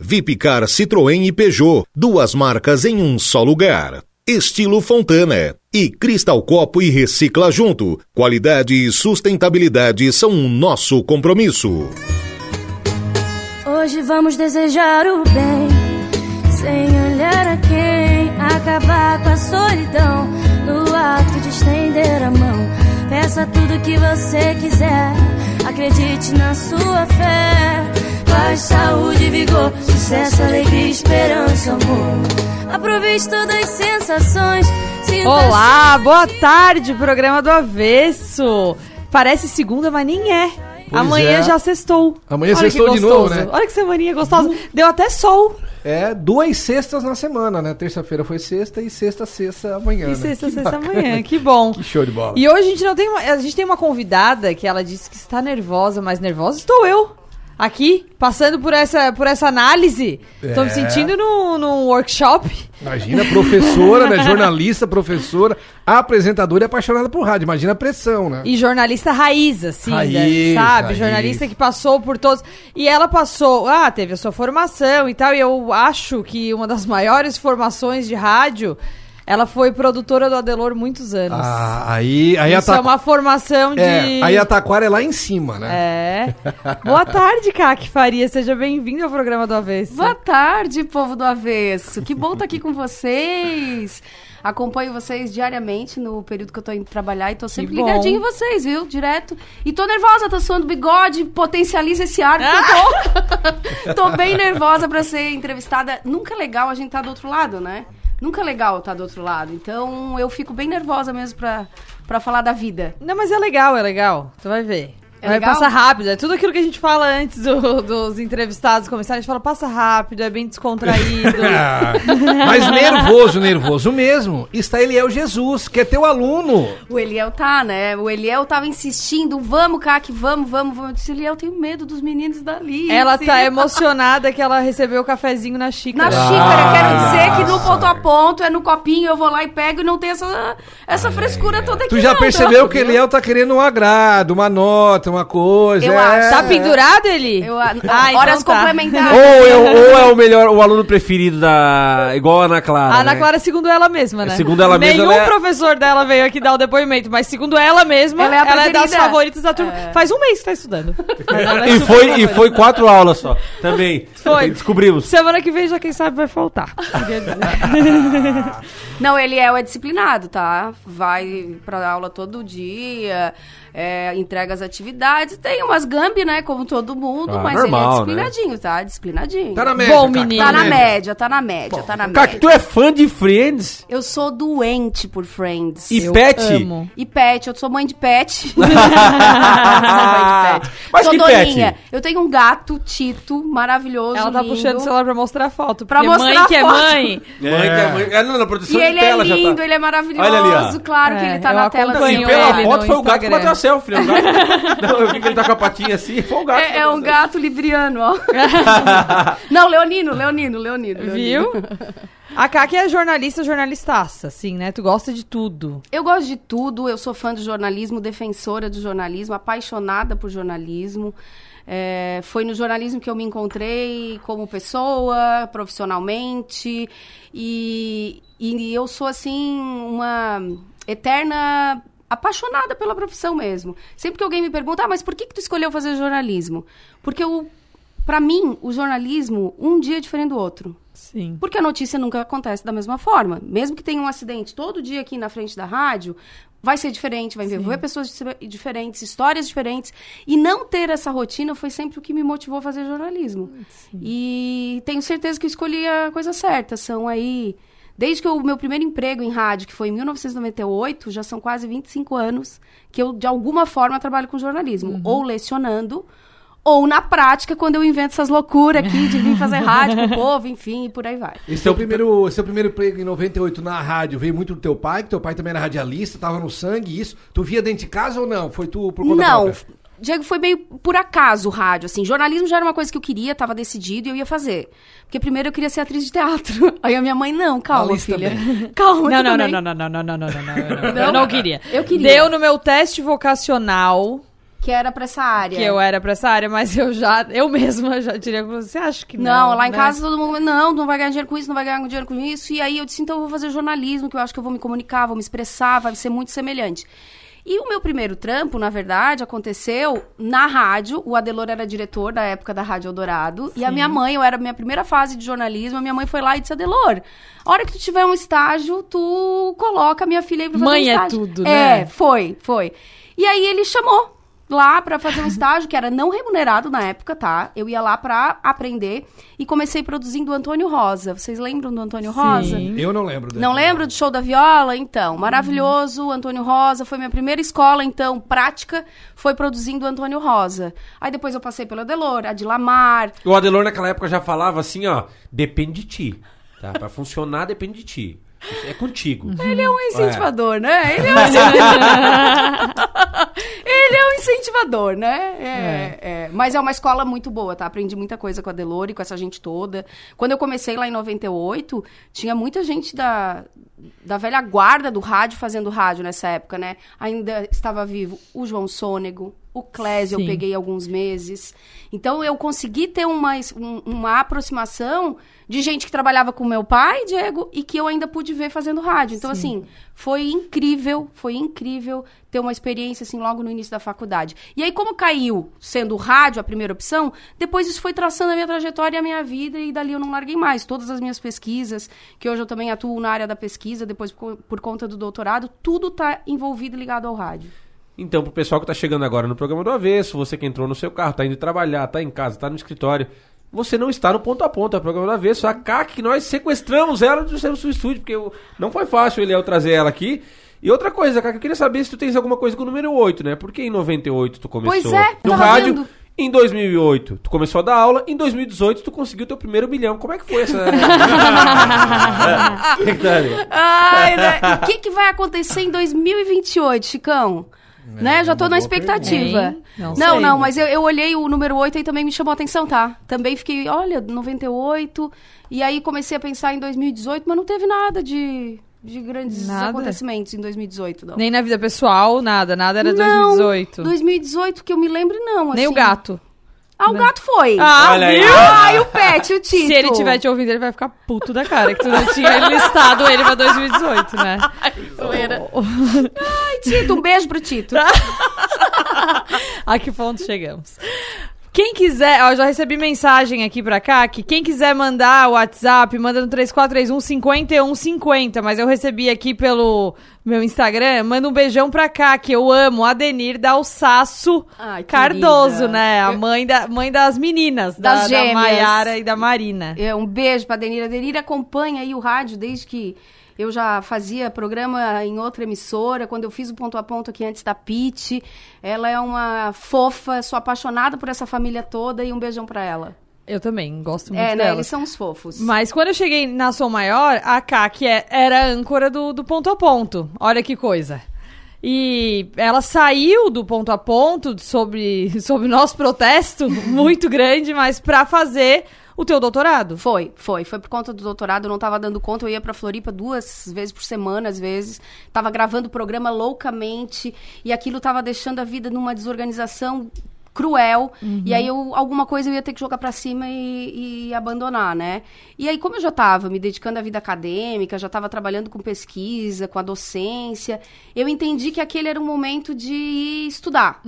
Vipcar Citroën e Peugeot, duas marcas em um só lugar. Estilo Fontana. E Cristal Copo e Recicla Junto. Qualidade e sustentabilidade são o nosso compromisso. Hoje vamos desejar o bem, sem olhar a quem, acabar com a solidão, no ato de estender a mão. Peça tudo que você quiser, acredite na sua fé. Paz, saúde, vigor, sucesso, alegria, esperança, amor. Aproveite todas as sensações. Olá, boa tarde, programa do Avesso. Parece segunda, mas nem é. Pois Amanhã é. já sextou. Amanhã Olha sextou de novo, né? Olha que semaninha gostosa. Deu até sol. É, duas sextas na semana, né? Terça-feira foi sexta e sexta, sexta amanhã. E né? sexta, Que sexta bacana. amanhã. Que bom. Que show de bola. E hoje a gente não tem uma, a gente tem uma convidada que ela disse que está nervosa, mas nervosa estou eu. Aqui, passando por essa, por essa análise. Estou me É. sentindo num num workshop. Imagina, professora, né? Jornalista, professora, apresentadora e apaixonada por rádio. Imagina a pressão, né? E jornalista raiz, assim, Raiz, né? sabe? raiz. Jornalista que passou por todos. E ela passou, ah, teve a sua formação e tal. E eu acho que uma das maiores formações de rádio, ela foi produtora do Adelor muitos anos. Ah, aí, aí a Isso é uma formação de. É, aí a Taquara é lá em cima, né? É. Boa tarde, Kaki Faria. Seja bem-vindo ao programa do Avesso. Boa tarde, povo do avesso. Que bom estar aqui com vocês. Acompanho vocês diariamente no período que eu tô indo trabalhar e tô sempre ligadinho em vocês, viu? Direto. E tô nervosa, tô suando bigode, potencializa esse ar, porque eu tô, tô bem nervosa pra ser entrevistada. Nunca é legal a gente tá do outro lado, né? Nunca é legal estar do outro lado. Então eu fico bem nervosa mesmo pra, pra falar da vida. Não, mas é legal, é legal. Tu vai ver. É passar rápido. É tudo aquilo que a gente fala antes do- dos entrevistados começarem. A gente fala, passa rápido, é bem descontraído. Ah, Mas nervoso, nervoso mesmo. Está Eliel Jesus, que é teu aluno. O Eliel tá, né? O Eliel tava insistindo, vamos, Kaki, vamos, vamos, vamos. Eu disse, Eliel, tenho medo dos meninos dali. Ela tá emocionada que ela recebeu o cafezinho na Na xícara. xícara, quero dizer que no Nossa. ponto a ponto, é no copinho, eu vou lá e pego e não tem essa, essa frescura toda aqui. Tu já não, percebeu não, que viu? Eliel tá querendo um agrado, uma nota, uma coisa. Eu é. acho. Tá pendurado ele? Eu, Ah, então horas tá. complementares. Ou é, o- ou é o melhor, o aluno preferido da. Igual a Ana Clara. A Ana né? Clara, segundo ela mesma, né? Segundo ela mesma, Nenhum ela é- professor dela veio aqui dar o depoimento, mas segundo ela mesma, Ela é a ela é das favoritas da turma. Faz um mês que tá estudando. É E super foi, e foi quatro aulas só. Também. Foi. Descobrimos. Semana que vem já, quem sabe, vai faltar. Não, ele é, é disciplinado, tá? Vai pra aula todo dia, é, entrega as atividades. Tem umas gambi, né? Como todo mundo, Ah, mas normal, ele é disciplinadinho, tá? Disciplinadinho. Tá na média. Bom, menino. Tá na média. média, tá na média, tá na Cara, média. tu é fã de Friends Eu sou doente por Friends. e Eu Pet? amo. E pet, eu sou mãe de pet. sou mãe de pet. Mas sou que doninha. pet? Eu tenho um gato, Tito, maravilhoso, Ela tá lindo. puxando o celular pra mostrar a foto. Pra mostrar mãe que é mãe. Mãe que é mãe. É, não, na produção E ele de é tela já lindo, tá. ele é maravilhoso. Olha ali, ó. Claro que É, ele tá eu na tela assim. Pela ele foto foi o gato que bateu a selfie, né? O gato... Não, eu vi que ele tá com a patinha assim, foi o gato. É, é bateu um a gato libriano, ó. Não, Leonino, Leonino, Leonino. Leonino. Viu? A Kaki é jornalista, jornalistaça, assim, né? Tu gosta de tudo. Eu gosto de tudo, eu sou fã do jornalismo, defensora do jornalismo, apaixonada por jornalismo. É, foi no jornalismo que eu me encontrei como pessoa, profissionalmente. E, e eu sou, assim, uma eterna apaixonada pela profissão mesmo. Sempre que alguém me pergunta, ah, mas por que, que tu escolheu fazer jornalismo? Porque, eu, pra mim, o jornalismo, um dia é diferente do outro. Sim. Porque a notícia nunca acontece da mesma forma. Mesmo que tenha um acidente todo dia aqui na frente da rádio, vai ser diferente, vai envolver pessoas di- diferentes, histórias diferentes. E não ter essa rotina foi sempre o que me motivou a fazer jornalismo. E tenho certeza que eu escolhi a coisa certa. São aí. Desde que o meu primeiro emprego em rádio, que foi em 1998, já são quase 25 anos que eu, de alguma forma, trabalho com jornalismo. Ou lecionando, ou na prática, quando eu invento essas loucuras aqui de vir fazer rádio com o povo, enfim, e por aí vai. Esse é o primeiro, seu primeiro emprego em 98 na rádio veio muito do teu pai, que teu pai também era radialista, tava no sangue, isso. Tu via dentro de casa ou não? Foi tu por conta Não, própria? Diego, foi meio por acaso o rádio, assim. Jornalismo já era uma coisa que eu queria, tava decidido e eu ia fazer. Porque primeiro eu queria ser atriz de teatro. Aí a minha mãe, não, calma, Alice filha. também. Calma, Não, não, não, não, não, não, não, não, não, não, Não? Eu não queria. Eu queria. Deu no meu teste vocacional Que era pra essa área. que eu era pra essa área, mas eu já, eu mesma já diria que você acha que não. Não, lá em né? casa todo mundo, não, não vai ganhar dinheiro com isso, não vai ganhar dinheiro com isso. E aí eu disse, então eu vou fazer jornalismo, que eu acho que eu vou me comunicar, vou me expressar, vai ser muito semelhante. E o meu primeiro trampo, na verdade, aconteceu na rádio. O Adelor era diretor da época da Rádio Eldorado. E a minha mãe, eu era a minha primeira fase de jornalismo, a minha mãe foi lá e disse, Adelor, a hora que tu tiver um estágio, tu coloca a minha filha aí pra fazer Mãe um é estágio. tudo, É, né? foi, foi. E aí ele chamou lá pra fazer um estágio que era não remunerado na época, tá? Eu ia lá pra aprender e comecei produzindo o Antônio Rosa. Vocês lembram do Antônio Rosa? Eu não lembro. dele. Não lembro do show da viola? Então, maravilhoso, Antônio Rosa, foi minha primeira escola, então, prática, foi produzindo o Antônio Rosa. Aí depois eu passei pelo Adelor, Adilamar, O Adelor naquela época já falava assim, ó, depende de ti. Tá? Pra funcionar, depende de ti. É contigo. Ele é um incentivador, né? Ele é um incentivador. Ele é um incentivador, né? É, é. Mas é uma escola muito boa, tá? Aprendi muita coisa com a Delore, com essa gente toda. Quando eu comecei lá em 98, tinha muita gente da, da velha guarda do rádio fazendo rádio nessa época, né? Ainda estava vivo o João Sônego, o Clésio eu peguei alguns meses. Então eu consegui ter uma, um- uma aproximação de gente que trabalhava com meu pai, Diego, e que eu ainda pude ver fazendo rádio. Então, assim, foi incrível, foi incrível ter uma experiência, assim, logo no início da faculdade. E aí, como caiu sendo o rádio a primeira opção, depois isso foi traçando a minha trajetória e a minha vida, e dali eu não larguei mais. Todas as minhas pesquisas, que hoje eu também atuo na área da pesquisa, depois por, conta do doutorado, tudo tá envolvido e ligado ao rádio. Então, pro pessoal que tá chegando agora no programa do Avesso, você que entrou no seu carro, tá indo trabalhar, tá em casa, tá no escritório, você não está no ponto a ponto, é o programa do Avesso. A CAC, que nós sequestramos ela do seu estúdio, porque eu- não foi fácil ele trazer ela aqui. E outra coisa, CAC, eu queria saber se tu tens alguma coisa com o número 8, né? Porque em 98 tu começou Pois é, no rádio. vendo. Em 2008, tu começou a dar aula. Em 2018, tu conseguiu teu primeiro milhão. Como é que foi essa... É. Ai, né? O que, que vai acontecer em 2028, Chicão? Né? Já tô na expectativa. pergunta. Não Não, sei. não, mas eu, eu olhei o número 8 e também me chamou a atenção, tá? Também fiquei, olha, 98. E aí comecei a pensar em 2018, mas não teve nada de, de grandes Nada? acontecimentos em 2018, não. Nem na vida pessoal, nada, nada era Não, 2018. 2018 que eu me lembro, não. Nem o assim. gato. Ah, o gato foi. Ah, Olha aí. viu? Ai, o pet, o Tito. Se ele tiver te ouvindo, ele vai ficar puto da cara, que tu não tinha listado ele pra 2018, né? Zoeira. Ai, Tito, um beijo pro Tito. A que ponto chegamos? Quem quiser, ó, eu já recebi mensagem aqui pra cá, que quem quiser mandar o WhatsApp, manda no 3431 5150, mas eu recebi aqui pelo meu Instagram, manda um beijão pra cá, que eu amo, Adenir Dalsaço Ai, Cardoso, querida. né? A mãe, da, mãe das meninas, Das da, da gêmeas. Maiara e da Marina. É, um beijo pra Denira. A Denira acompanha aí o rádio desde que eu já fazia programa em outra emissora, quando eu fiz o ponto a ponto aqui antes da Pete. Ela é uma fofa, sou apaixonada por essa família toda e um beijão pra ela. Eu também gosto muito É, né? dela. Eles são uns fofos. Mas quando eu cheguei na Som Maior, a Ká, que é- era a âncora do, do ponto a ponto. Olha que coisa. E ela saiu do ponto a ponto sobre, sobre nosso protesto muito grande, mas pra fazer o teu doutorado. Foi, foi. Foi por conta do doutorado, eu não tava dando conta. Eu ia pra Floripa duas vezes por semana, às vezes. Tava gravando o programa loucamente. E aquilo tava deixando a vida numa desorganização cruel. E aí eu, alguma coisa eu ia ter que jogar pra cima e, e abandonar, né? E aí, como eu já tava me dedicando à vida acadêmica, já tava trabalhando com pesquisa, com a docência, eu entendi que aquele era um momento de estudar.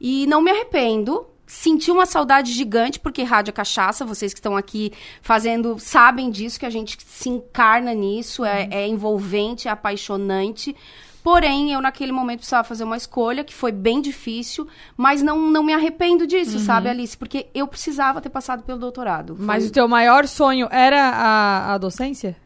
E não me arrependo. Senti uma saudade gigante, porque rádio é cachaça, vocês que estão aqui fazendo sabem disso, que a gente se encarna nisso, é, é envolvente, é apaixonante. Porém, eu naquele momento precisava fazer uma escolha que foi bem difícil, mas não, não me arrependo disso, sabe, Alice? Porque eu precisava ter passado pelo doutorado. Foi- Mas o teu maior sonho era a, a docência?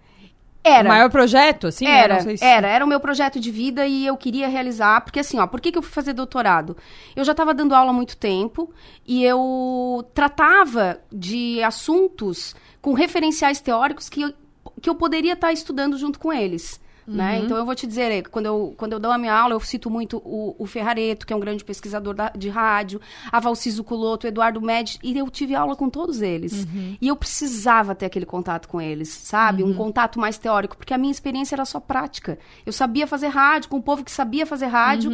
Era. O maior projeto, assim? Era, Não sei se- era, era o meu projeto de vida e eu queria realizar, porque assim, ó, por que, que eu fui fazer doutorado? Eu já estava dando aula há muito tempo e eu tratava de assuntos com referenciais teóricos que eu, que eu poderia estar estudando junto com eles. Né? Então eu vou te dizer, eh, quando eu, quando eu dou a minha aula, eu cito muito o, o Ferrareto, que é um grande pesquisador da- de rádio, a Valciso Culoto, o Eduardo Médici, e eu tive aula com todos eles. E eu precisava ter aquele contato com eles, sabe? Um contato mais teórico, porque a minha experiência era só prática. Eu sabia fazer rádio, com o povo que sabia fazer rádio,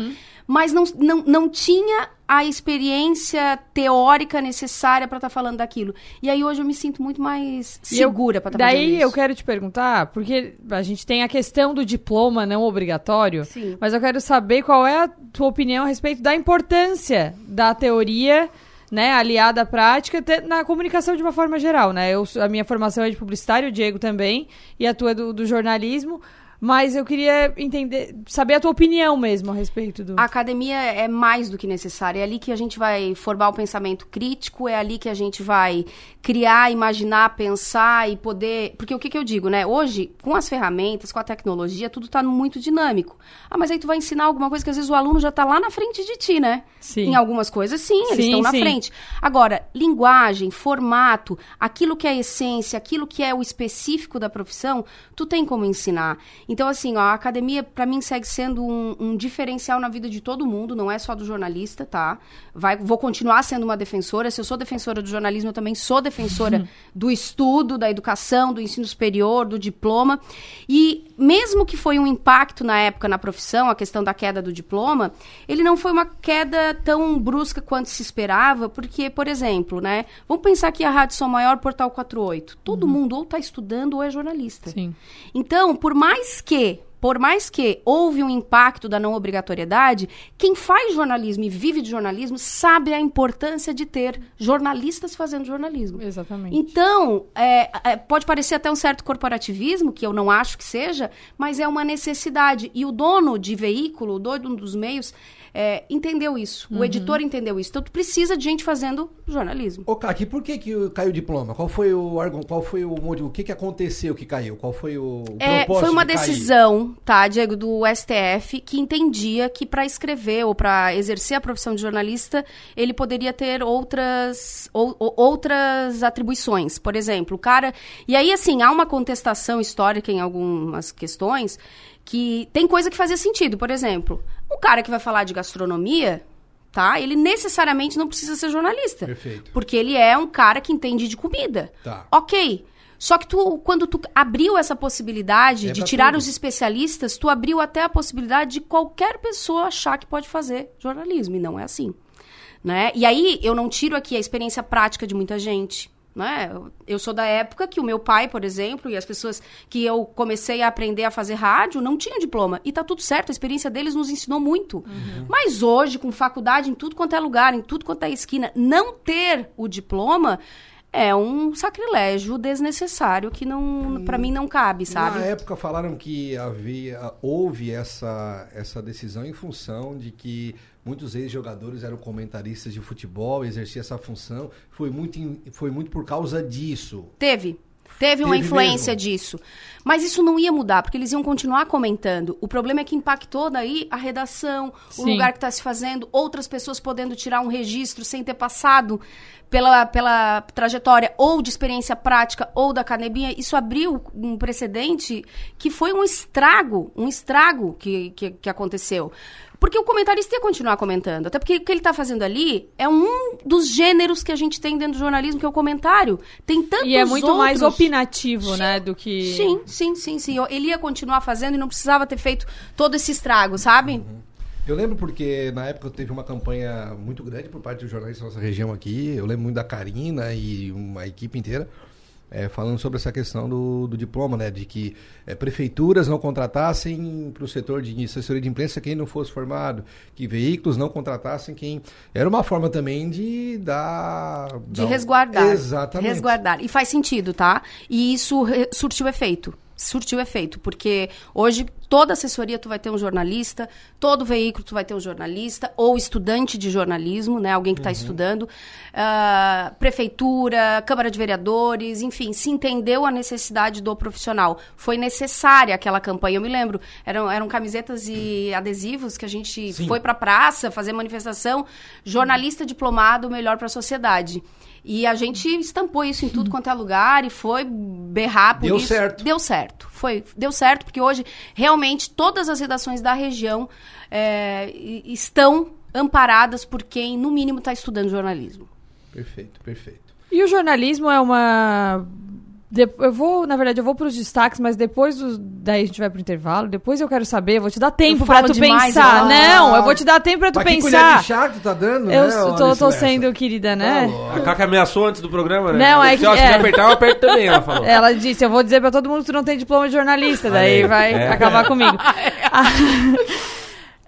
mas não, não, não tinha a experiência teórica necessária para estar falando daquilo. E aí hoje eu me sinto muito mais segura para estar fazendo Daí isso. eu quero te perguntar, porque a gente tem a questão do diploma não obrigatório, Sim. mas eu quero saber qual é a tua opinião a respeito da importância da teoria, né, aliada à prática na comunicação de uma forma geral, né? Eu, a minha formação é de publicitário, o Diego também, e a tua é do, do jornalismo, mas eu queria entender, saber a tua opinião mesmo a respeito do... A academia é mais do que necessária. É ali que a gente vai formar o pensamento crítico, é ali que a gente vai criar, imaginar, pensar e poder. Porque o que, que eu digo, né? Hoje, com as ferramentas, com a tecnologia, tudo está muito dinâmico. Ah, mas aí tu vai ensinar alguma coisa que às vezes o aluno já está lá na frente de ti, né? Sim. Em algumas coisas, sim, eles Sim, estão na sim. frente. Agora, linguagem, formato, aquilo que é a essência, aquilo que é o específico da profissão, tu tem como ensinar. Então, assim, ó, a academia, pra mim, segue sendo um, um diferencial na vida de todo mundo, não é só do jornalista, tá? Vai, vou continuar sendo uma defensora. Se eu sou defensora do jornalismo, eu também sou defensora do estudo, da educação, do ensino superior, do diploma. E mesmo que foi um impacto na época na profissão, a questão da queda do diploma, ele não foi uma queda tão brusca quanto se esperava, porque, por exemplo, né? Vamos pensar que a Rádio Som Maior, Portal 48. Todo mundo ou está estudando ou é jornalista. Sim. Então, por mais que, por mais que houve um impacto da não obrigatoriedade, quem faz jornalismo e vive de jornalismo sabe a importância de ter jornalistas fazendo jornalismo. Exatamente. Então, é, é, pode parecer até um certo corporativismo, que eu não acho que seja, mas é uma necessidade. E o dono de veículo, o dono dos meios, é, entendeu isso. O editor entendeu isso. Então, tu precisa de gente fazendo jornalismo. Ô, Kaki, por que, que caiu o diploma? Qual foi o qual foi o motivo? O que, que aconteceu que caiu? Qual foi o, o É, propósito foi uma de cair? decisão, tá, Diego, do STF, que entendia que para escrever ou para exercer a profissão de jornalista, ele poderia ter outras, ou- ou- outras atribuições. Por exemplo, o cara. E aí, assim, há uma contestação histórica em algumas questões que tem coisa que fazia sentido. Por exemplo, um cara que vai falar de gastronomia. Tá? Ele necessariamente não precisa ser jornalista. Perfeito. Porque ele é um cara que entende de comida. Tá. Ok. Só que tu, quando tu abriu essa possibilidade É de tirar tudo. os especialistas, tu abriu até a possibilidade de qualquer pessoa achar que pode fazer jornalismo, e não é assim. Né? E aí, eu não tiro aqui a experiência prática de muita gente. Né? Eu- sou da época que o meu pai, por exemplo, e as pessoas que eu comecei a aprender a fazer rádio não tinham diploma. E tá tudo certo, a experiência deles nos ensinou muito. Mas hoje, com faculdade em tudo quanto é lugar, em tudo quanto é esquina, não ter o diploma é um sacrilégio desnecessário que não, para mim não cabe, sabe? Na época falaram que havia, houve essa, essa decisão em função de que muitos ex-jogadores eram comentaristas de futebol, exerciam essa função. Foi muito, foi muito por causa disso. Teve. Teve uma Teve influência mesmo? disso. Mas isso não ia mudar, porque eles iam continuar comentando. O problema é que impactou daí a redação, o Sim. lugar que está se fazendo, outras pessoas podendo tirar um registro sem ter passado pela, pela trajetória ou de experiência prática ou da academia. Isso abriu um precedente que foi um estrago, um estrago que, que, que aconteceu. Porque o comentarista ia continuar comentando. Até porque o que ele está fazendo ali é um dos gêneros que a gente tem dentro do jornalismo, que é o comentário. Tem tantos E é muito mais outros. opinativo, né, do que... Sim, sim, sim, sim. Ele ia continuar fazendo e não precisava ter feito todo esse estrago, sabe? Eu lembro porque na época teve uma campanha muito grande por parte dos jornalistas da nossa região aqui. Eu lembro muito da Karina e uma equipe inteira eh, falando sobre essa questão do, do diploma, né? De que eh, prefeituras não contratassem para o setor de assessoria de imprensa quem não fosse formado, que veículos não contratassem quem. Era uma forma também de dar. De dar resguardar. Exatamente. Resguardar. E faz sentido, tá? E isso surtiu efeito. Surtiu efeito, porque hoje toda assessoria tu vai ter um jornalista, todo veículo tu vai ter um jornalista, ou estudante de jornalismo, né? Alguém que está estudando, ah, prefeitura, Câmara de Vereadores, enfim, se entendeu a necessidade do profissional. Foi necessária aquela campanha. Eu me lembro, eram, eram camisetas e adesivos que a gente foi para a praça fazer manifestação. Jornalista diplomado, melhor para a sociedade. E a gente estampou isso em tudo quanto é lugar e foi berrar por Deu isso. certo. Deu certo. Foi, deu certo, porque hoje realmente todas as redações da região é, estão amparadas por quem, no mínimo, está estudando jornalismo. Perfeito, perfeito. E o jornalismo é uma. De- Eu vou, na verdade, eu vou pros destaques, mas depois do... daí a gente vai pro intervalo. Depois eu quero saber, eu vou te dar tempo falo tu demais, pensar. eu- Não, eu vou te dar tempo pra tu Mas que pensar. de chá que tu tá dando, Eu né, tô, tô sendo querida, né? Tá A Caca ameaçou antes do programa, né? Não, é Se, que- ó, se é. me apertar, eu aperto também, ela falou. Ela disse, eu vou dizer pra todo mundo que tu não tem diploma de jornalista, daí aí. vai É. acabar comigo.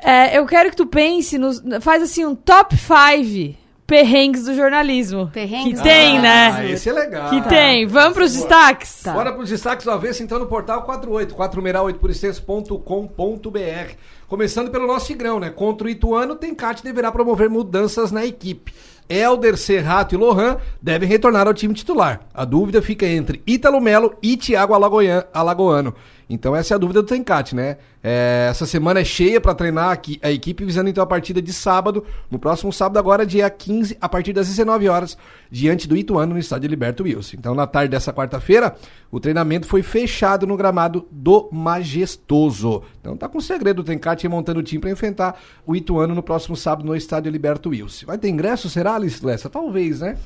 É, eu quero que tu pense nos. Faz assim um top 5 perrengues do jornalismo. Perrengues que tem, né? Ah, esse é legal. Que tem. Vamos pros destaques? Bora para os destaques do avesso, então, no portal 48, 468 Começando pelo nosso Tigrão, né? Contra o Ituano, Tencate deverá promover mudanças na equipe. Helder, Serrato e Lohan devem retornar ao time titular. A dúvida fica entre Ítalo Melo e Thiago Alagoan- Alagoano. Então essa é a dúvida do Tencate, né? É, essa semana é cheia para treinar aqui, a equipe, visando então a partida de sábado, no próximo sábado, agora dia 15, a partir das 19 horas, diante do Ituano, no estádio Liberto Wilson. Então, na tarde dessa quarta-feira, o treinamento foi fechado no gramado do Majestoso. Então tá com segredo o Tencate montando o time para enfrentar o Ituano no próximo sábado no estádio Liberto Wilson. Vai ter ingresso, será, Alice Lessa? Talvez, né?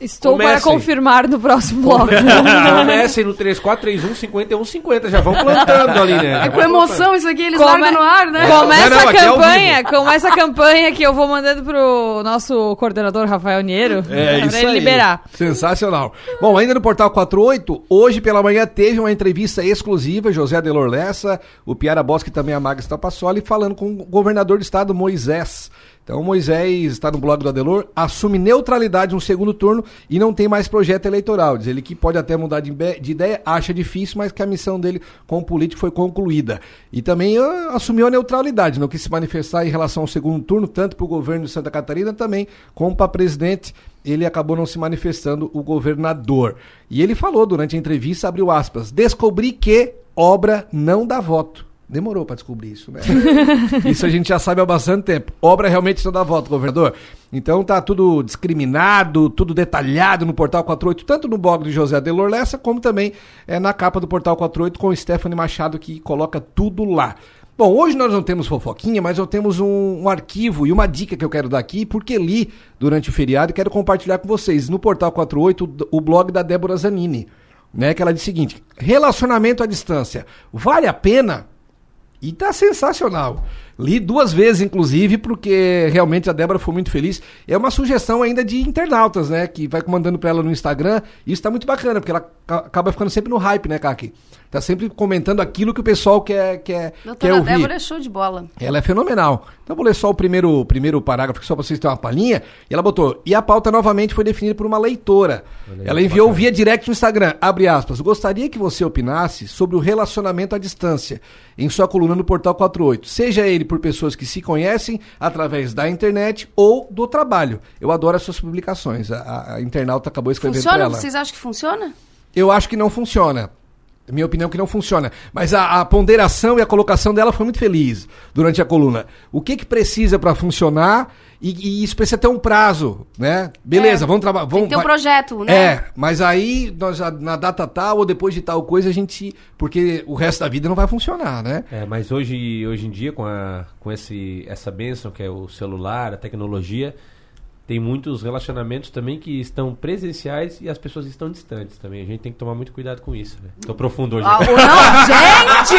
Estou para Comecem. confirmar no próximo bloco. Comecem no 3431 5150. Já vão plantando ali, né? É com emoção isso aqui, eles Come- largam no ar, né? Começa Não, não, a é ao campanha, começa a campanha que eu vou mandando pro nosso coordenador Rafael Niero É pra isso ele aí. liberar. Sensacional. Bom, ainda no Portal 48, hoje pela manhã teve uma entrevista exclusiva, José Adelor Lessa, o Piara Bosque e também a Maga Stapassoli, falando com o governador do estado, Moisés. Então, Moisés está no blog do Adelor, assume neutralidade no segundo turno e não tem mais projeto eleitoral. Diz ele que pode até mudar de, de ideia, acha difícil, mas que a missão dele como político foi concluída. E também ah, assumiu a neutralidade, não quis se manifestar em relação ao segundo turno, tanto para o governo de Santa Catarina também, como para presidente ele acabou não se manifestando, o governador. E ele falou durante a entrevista, abriu aspas, descobri que obra não dá voto. Demorou para descobrir isso, né? isso a gente já sabe há bastante tempo. Obra realmente não dá voto, governador. Então tá tudo discriminado, tudo detalhado no Portal 48, tanto no blog de José Adelor Lessa, como também é, na capa do Portal 48 com o Stephanie Machado, que coloca tudo lá. Bom, hoje nós não temos fofoquinha, mas eu temos um, um arquivo e uma dica que eu quero dar aqui, porque li durante o feriado e quero compartilhar com vocês. No Portal 48, o, o blog da Débora Zanini, né? Que ela diz o seguinte: relacionamento à distância. Vale a pena? E tá sensacional. Li duas vezes, inclusive, porque realmente a Débora foi muito feliz. É uma sugestão ainda de internautas, né? Que vai mandando pra ela no Instagram. Isso tá muito bacana, porque ela ca- acaba ficando sempre no hype, né, Kaki? Tá sempre comentando aquilo que o pessoal quer, quer, quer Doutora ouvir. Débora é show de bola. Ela é fenomenal. Então vou ler só o primeiro, primeiro parágrafo, só para vocês terem uma palhinha. E ela botou: E a pauta novamente foi definida por uma leitora. ela enviou via direct no Instagram, abre aspas. Gostaria que você opinasse sobre o relacionamento à distância em sua coluna no Portal 48. Seja ele por pessoas que se conhecem através da internet ou do trabalho. Eu adoro as suas publicações. A, a- a internauta acabou escrevendo Funciona? ela. Vocês acham que funciona? Eu acho que não funciona. Minha opinião é que não funciona. Mas a, a ponderação e a colocação dela foi muito feliz durante a coluna. O que que precisa para funcionar e, e isso precisa ter um prazo, né? Beleza, É, vamos trabalhar. Tem Vamos, que ter um vai- projeto, né? É, mas aí nós, na data tal ou depois de tal coisa a gente, porque o resto da vida não vai funcionar, né? É, mas hoje, hoje em dia, com, a, com esse, essa bênção que é o celular, a tecnologia, tem muitos relacionamentos também que estão presenciais e as pessoas estão distantes também. A gente tem que tomar muito cuidado com isso. Né? Tô profundo hoje. Ah, não, gente!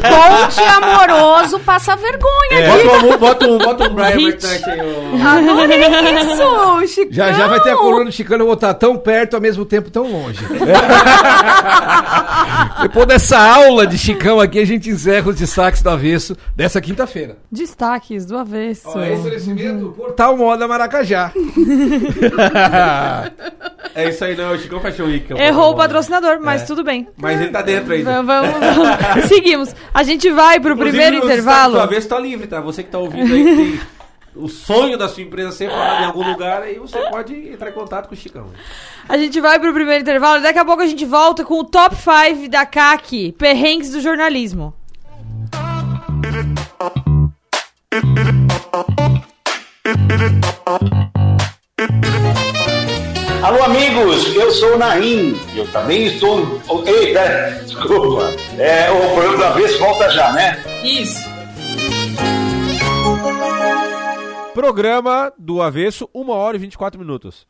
Ponte amoroso passa vergonha É, aqui. bota, um, bota um, bota um Brian aí, ô. Adorei isso, Chicão. Já já vai ter a coluna do Chicano, eu vou estar tão perto ao mesmo tempo tão longe. Depois dessa aula de Chicão aqui, a gente encerra os destaques do avesso dessa quinta-feira. Destaques do avesso. Ó, esse oferecimento, Portal o moda Maracajá. É isso aí, não. O Chicão Fashion Week. Errou o patrocinador, mas É. tudo bem. Mas ele tá dentro ainda. Vamos, vamos. Seguimos. A gente vai pro Inclusive, primeiro intervalo. Sua vez tá livre, tá? Você que tá ouvindo aí, que tem o sonho da sua empresa ser falado em algum lugar, aí você pode entrar em contato com o Chicão. A gente vai pro primeiro intervalo e daqui a pouco a gente volta com o top 5 da CAC, perrengues do jornalismo. Alô, amigos, eu sou o Naim. Eu também estou. Oh, Eita, desculpa. É, o programa da vez volta já, né? Isso. Programa do Avesso, 1 hora e 24 minutos.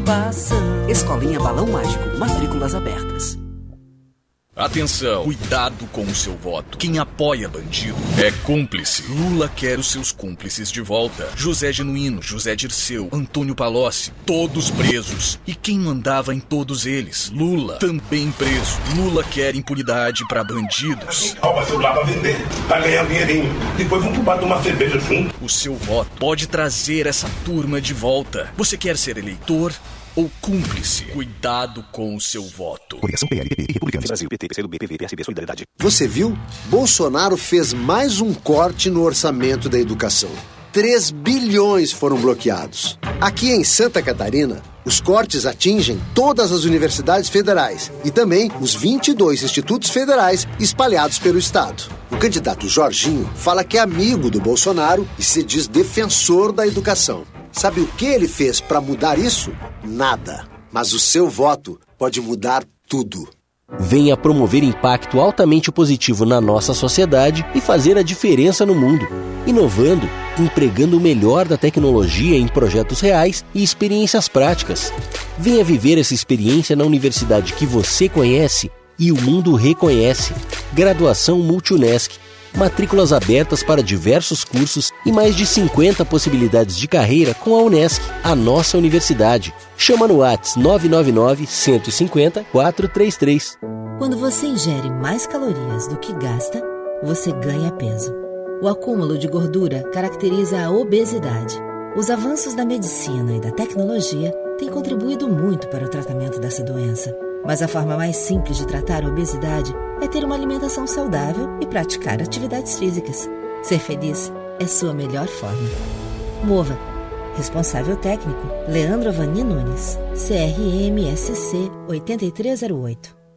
preocupação. Escolinha Balão Mágico, matrículas abertas. Atenção, cuidado com o seu voto. Quem apoia bandido é cúmplice. Lula quer os seus cúmplices de volta. José Genuíno, José Dirceu, Antônio Palocci, todos presos. E quem mandava em todos eles? Lula, também preso. Lula quer impunidade para bandidos. Rouba celular pra vender, pra ganhar dinheirinho. Depois vamos pro bar tomar cerveja junto. O seu voto pode trazer essa turma de volta. Você quer ser eleitor ou cúmplice? Cuidado com o seu voto. Coligação PLPP e Republicanos. Brasil, PT, PCdoB, PV, PSB, Solidariedade. Você viu? Bolsonaro fez mais um corte no orçamento da educação. 3 bilhões foram bloqueados. Aqui em Santa Catarina, os cortes atingem todas as universidades federais e também os 22 institutos federais espalhados pelo estado. O candidato Jorginho fala que é amigo do Bolsonaro e se diz defensor da educação. Sabe o que ele fez para mudar isso? Nada. Mas o seu voto pode mudar tudo. Venha promover impacto altamente positivo na nossa sociedade e fazer a diferença no mundo. Inovando, empregando o melhor da tecnologia em projetos reais e experiências práticas. Venha viver essa experiência na universidade que você conhece e o mundo reconhece. Graduação Multunesc. Matrículas abertas para diversos cursos e mais de 50 possibilidades de carreira com a Unesc, a nossa universidade. Chama no Whats 999 150 433. Quando você ingere mais calorias do que gasta, você ganha peso. O acúmulo de gordura caracteriza a obesidade. Os avanços da medicina e da tecnologia têm contribuído muito para o tratamento dessa doença. Mas a forma mais simples de tratar a obesidade é ter uma alimentação saudável e praticar atividades físicas. Ser feliz é sua melhor forma. Mova. Responsável técnico: Leandro Avani Nunes. CRMSC 8308.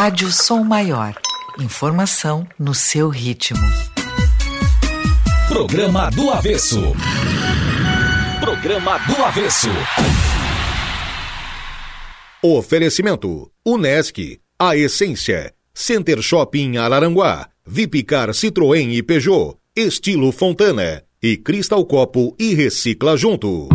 Rádio Som Maior. Informação no seu ritmo. Programa do Avesso. Programa do Avesso. Oferecimento: Unesc, a essência. Center Shopping Araranguá. Vipcar Citroën e Peugeot. Estilo Fontana. E Cristal Copo e Recicla Junto.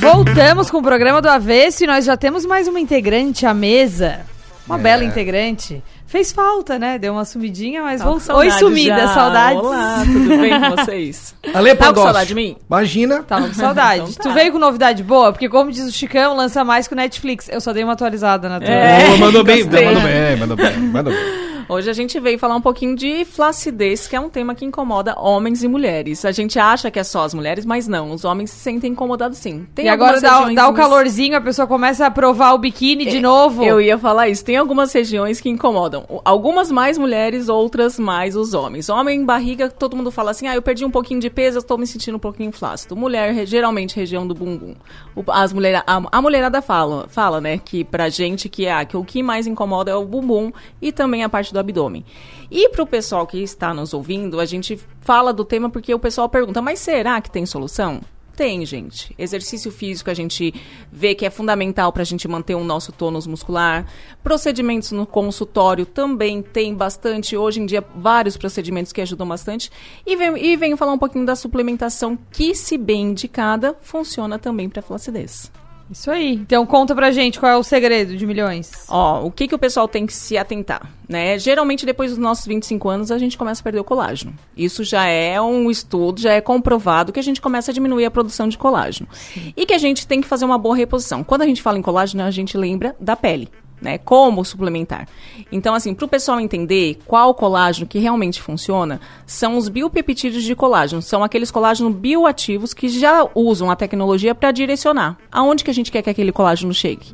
Voltamos com o programa do Avesso e nós já temos mais uma integrante à mesa. Uma É. bela integrante. Fez falta, né? Deu uma sumidinha, mas com voltou. Oi, sumida, já. saudades. Olá, tudo bem com vocês? Ale Tá com saudade de mim? Imagina. Tava com saudade. Então tá. Tu veio com novidade boa? Porque, como diz o Chicão, lança mais que o Netflix. Eu só dei uma atualizada na tua. É, mandou bem, mandou bem, mandou bem, mandou bem. Hoje a gente veio falar um pouquinho de flacidez, que é um tema que incomoda homens e mulheres. A gente acha que é só as mulheres, mas não. Os homens se sentem incomodados sim. Tem e agora dá, dá o calorzinho, a pessoa começa a provar o biquíni de novo. Eu ia falar isso. Tem algumas regiões que incomodam. Algumas mais mulheres, outras mais os homens. Homem, barriga, todo mundo fala assim: ah, eu perdi um pouquinho de peso, eu tô me sentindo um pouquinho flácido. Mulher, geralmente, região do bumbum. As mulher, a, a mulherada fala, fala, né, que pra gente que, é, que o que mais incomoda é o bumbum e também a parte do abdômen. E pro pessoal que está nos ouvindo, a gente fala do tema porque o pessoal pergunta: mas será que tem solução? Tem, gente. Exercício físico a gente vê que é fundamental para a gente manter o nosso tônus muscular. Procedimentos no consultório também tem bastante. Hoje em dia, vários procedimentos que ajudam bastante. E, vem, e venho falar um pouquinho da suplementação que, se bem indicada, funciona também para flacidez. Isso aí. Então conta pra gente qual é o segredo de milhões. Ó, o que, que o pessoal tem que se atentar, né? Geralmente, depois dos nossos 25 anos, a gente começa a perder o colágeno. Isso já é um estudo, já é comprovado que a gente começa a diminuir a produção de colágeno. E que a gente tem que fazer uma boa reposição. Quando a gente fala em colágeno, a gente lembra da pele. Né, como suplementar. Então, assim, para o pessoal entender qual colágeno que realmente funciona, são os biopeptídeos de colágeno. São aqueles colágenos bioativos que já usam a tecnologia para direcionar aonde que a gente quer que aquele colágeno chegue.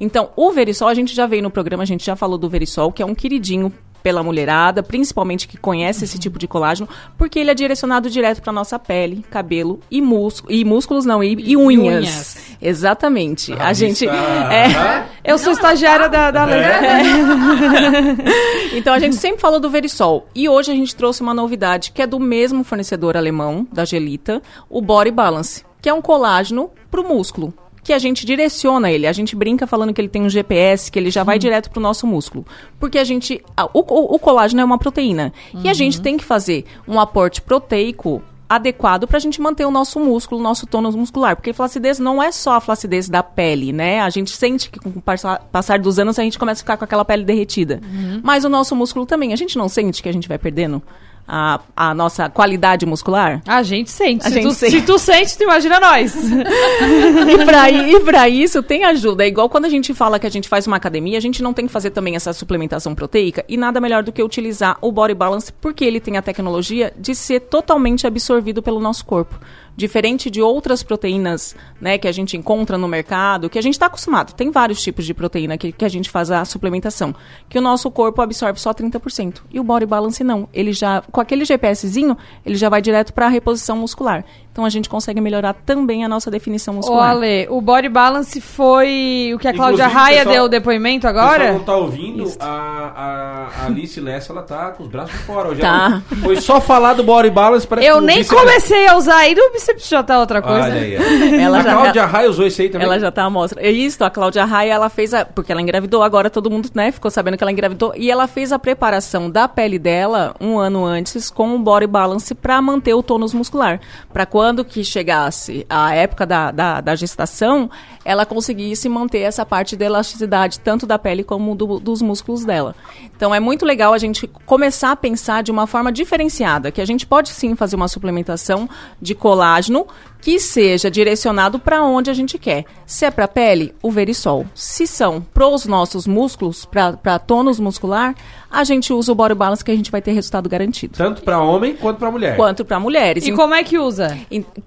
Então, o Verisol, a gente já veio no programa, a gente já falou do Verisol, que é um queridinho pela mulherada, principalmente que conhece esse tipo de colágeno, porque ele é direcionado direto para nossa pele, cabelo e músculo e músculos não e, e unhas. unhas. Exatamente. a gente está- é, Eu sou estagiária da, da lei. então a gente sempre falou do Verisol. E hoje a gente trouxe uma novidade que é do mesmo fornecedor alemão, da Gelita, o Body Balance, que é um colágeno pro músculo. Que a gente direciona ele. A gente brinca falando que ele tem um GPS, que ele já vai direto pro nosso músculo. Porque a gente. a- o, o- o colágeno é uma proteína. E a gente tem que fazer um aporte proteico adequado para a gente manter o nosso músculo, o nosso tônus muscular. Porque flacidez não é só a flacidez da pele, né? A gente sente que com o passar, passar dos anos a gente começa a ficar com aquela pele derretida. Mas o nosso músculo também. A gente não sente que a gente vai perdendo a, a nossa qualidade muscular? A gente sente. A se, gente tu, sente. se tu sente, tu imagina nós. e pra, e pra isso tem ajuda. É igual quando a gente fala que a gente faz uma academia, a gente não tem que fazer também essa suplementação proteica e nada melhor do que utilizar o Body Balance, porque ele tem a tecnologia de ser totalmente absorvido pelo nosso corpo. Diferente de outras proteínas né, que a gente encontra no mercado, que a gente está acostumado. Tem vários tipos de proteína que, que a gente faz a suplementação, que o nosso corpo absorve só 30%. E o Body Balance não. Ele já, com aquele GPSzinho, ele já vai direto para a reposição muscular. Então a gente consegue melhorar também a nossa definição Ô, muscular. Ale, o Body Balance foi o que a Cláudia Inclusive, Raia pessoal- deu o depoimento pessoal agora? não tá ouvindo, a, a, a Alice Lessa, ela tá com os braços fora. Hoje Tá. Foi só falar do body balance. parece Eu nem comecei a usar ainda, o bíceps já tá outra coisa. Olha aí. Ela a já- Cláudia Raia usou esse aí também? Ela já tá à mostra. É isso, a Cláudia Raia, ela fez a. Porque ela engravidou, agora todo mundo, né, ficou sabendo que ela engravidou. E ela fez a preparação da pele dela um ano antes com o body balance pra manter o tônus muscular. Pra quando que chegasse a época da, da, da gestação, ela conseguisse manter essa parte de elasticidade, tanto da pele como do- dos músculos dela. Então é muito legal a gente começar a pensar de uma forma diferenciada, que a gente pode sim fazer uma suplementação de colágeno que seja direcionado para onde a gente quer. Se é para pele, o Verisol. Se são para os nossos músculos, para tônus muscular, a gente usa o Body Balance que a gente vai ter resultado garantido. Tanto pra homem quanto pra mulher. Quanto para mulheres. E como é que usa?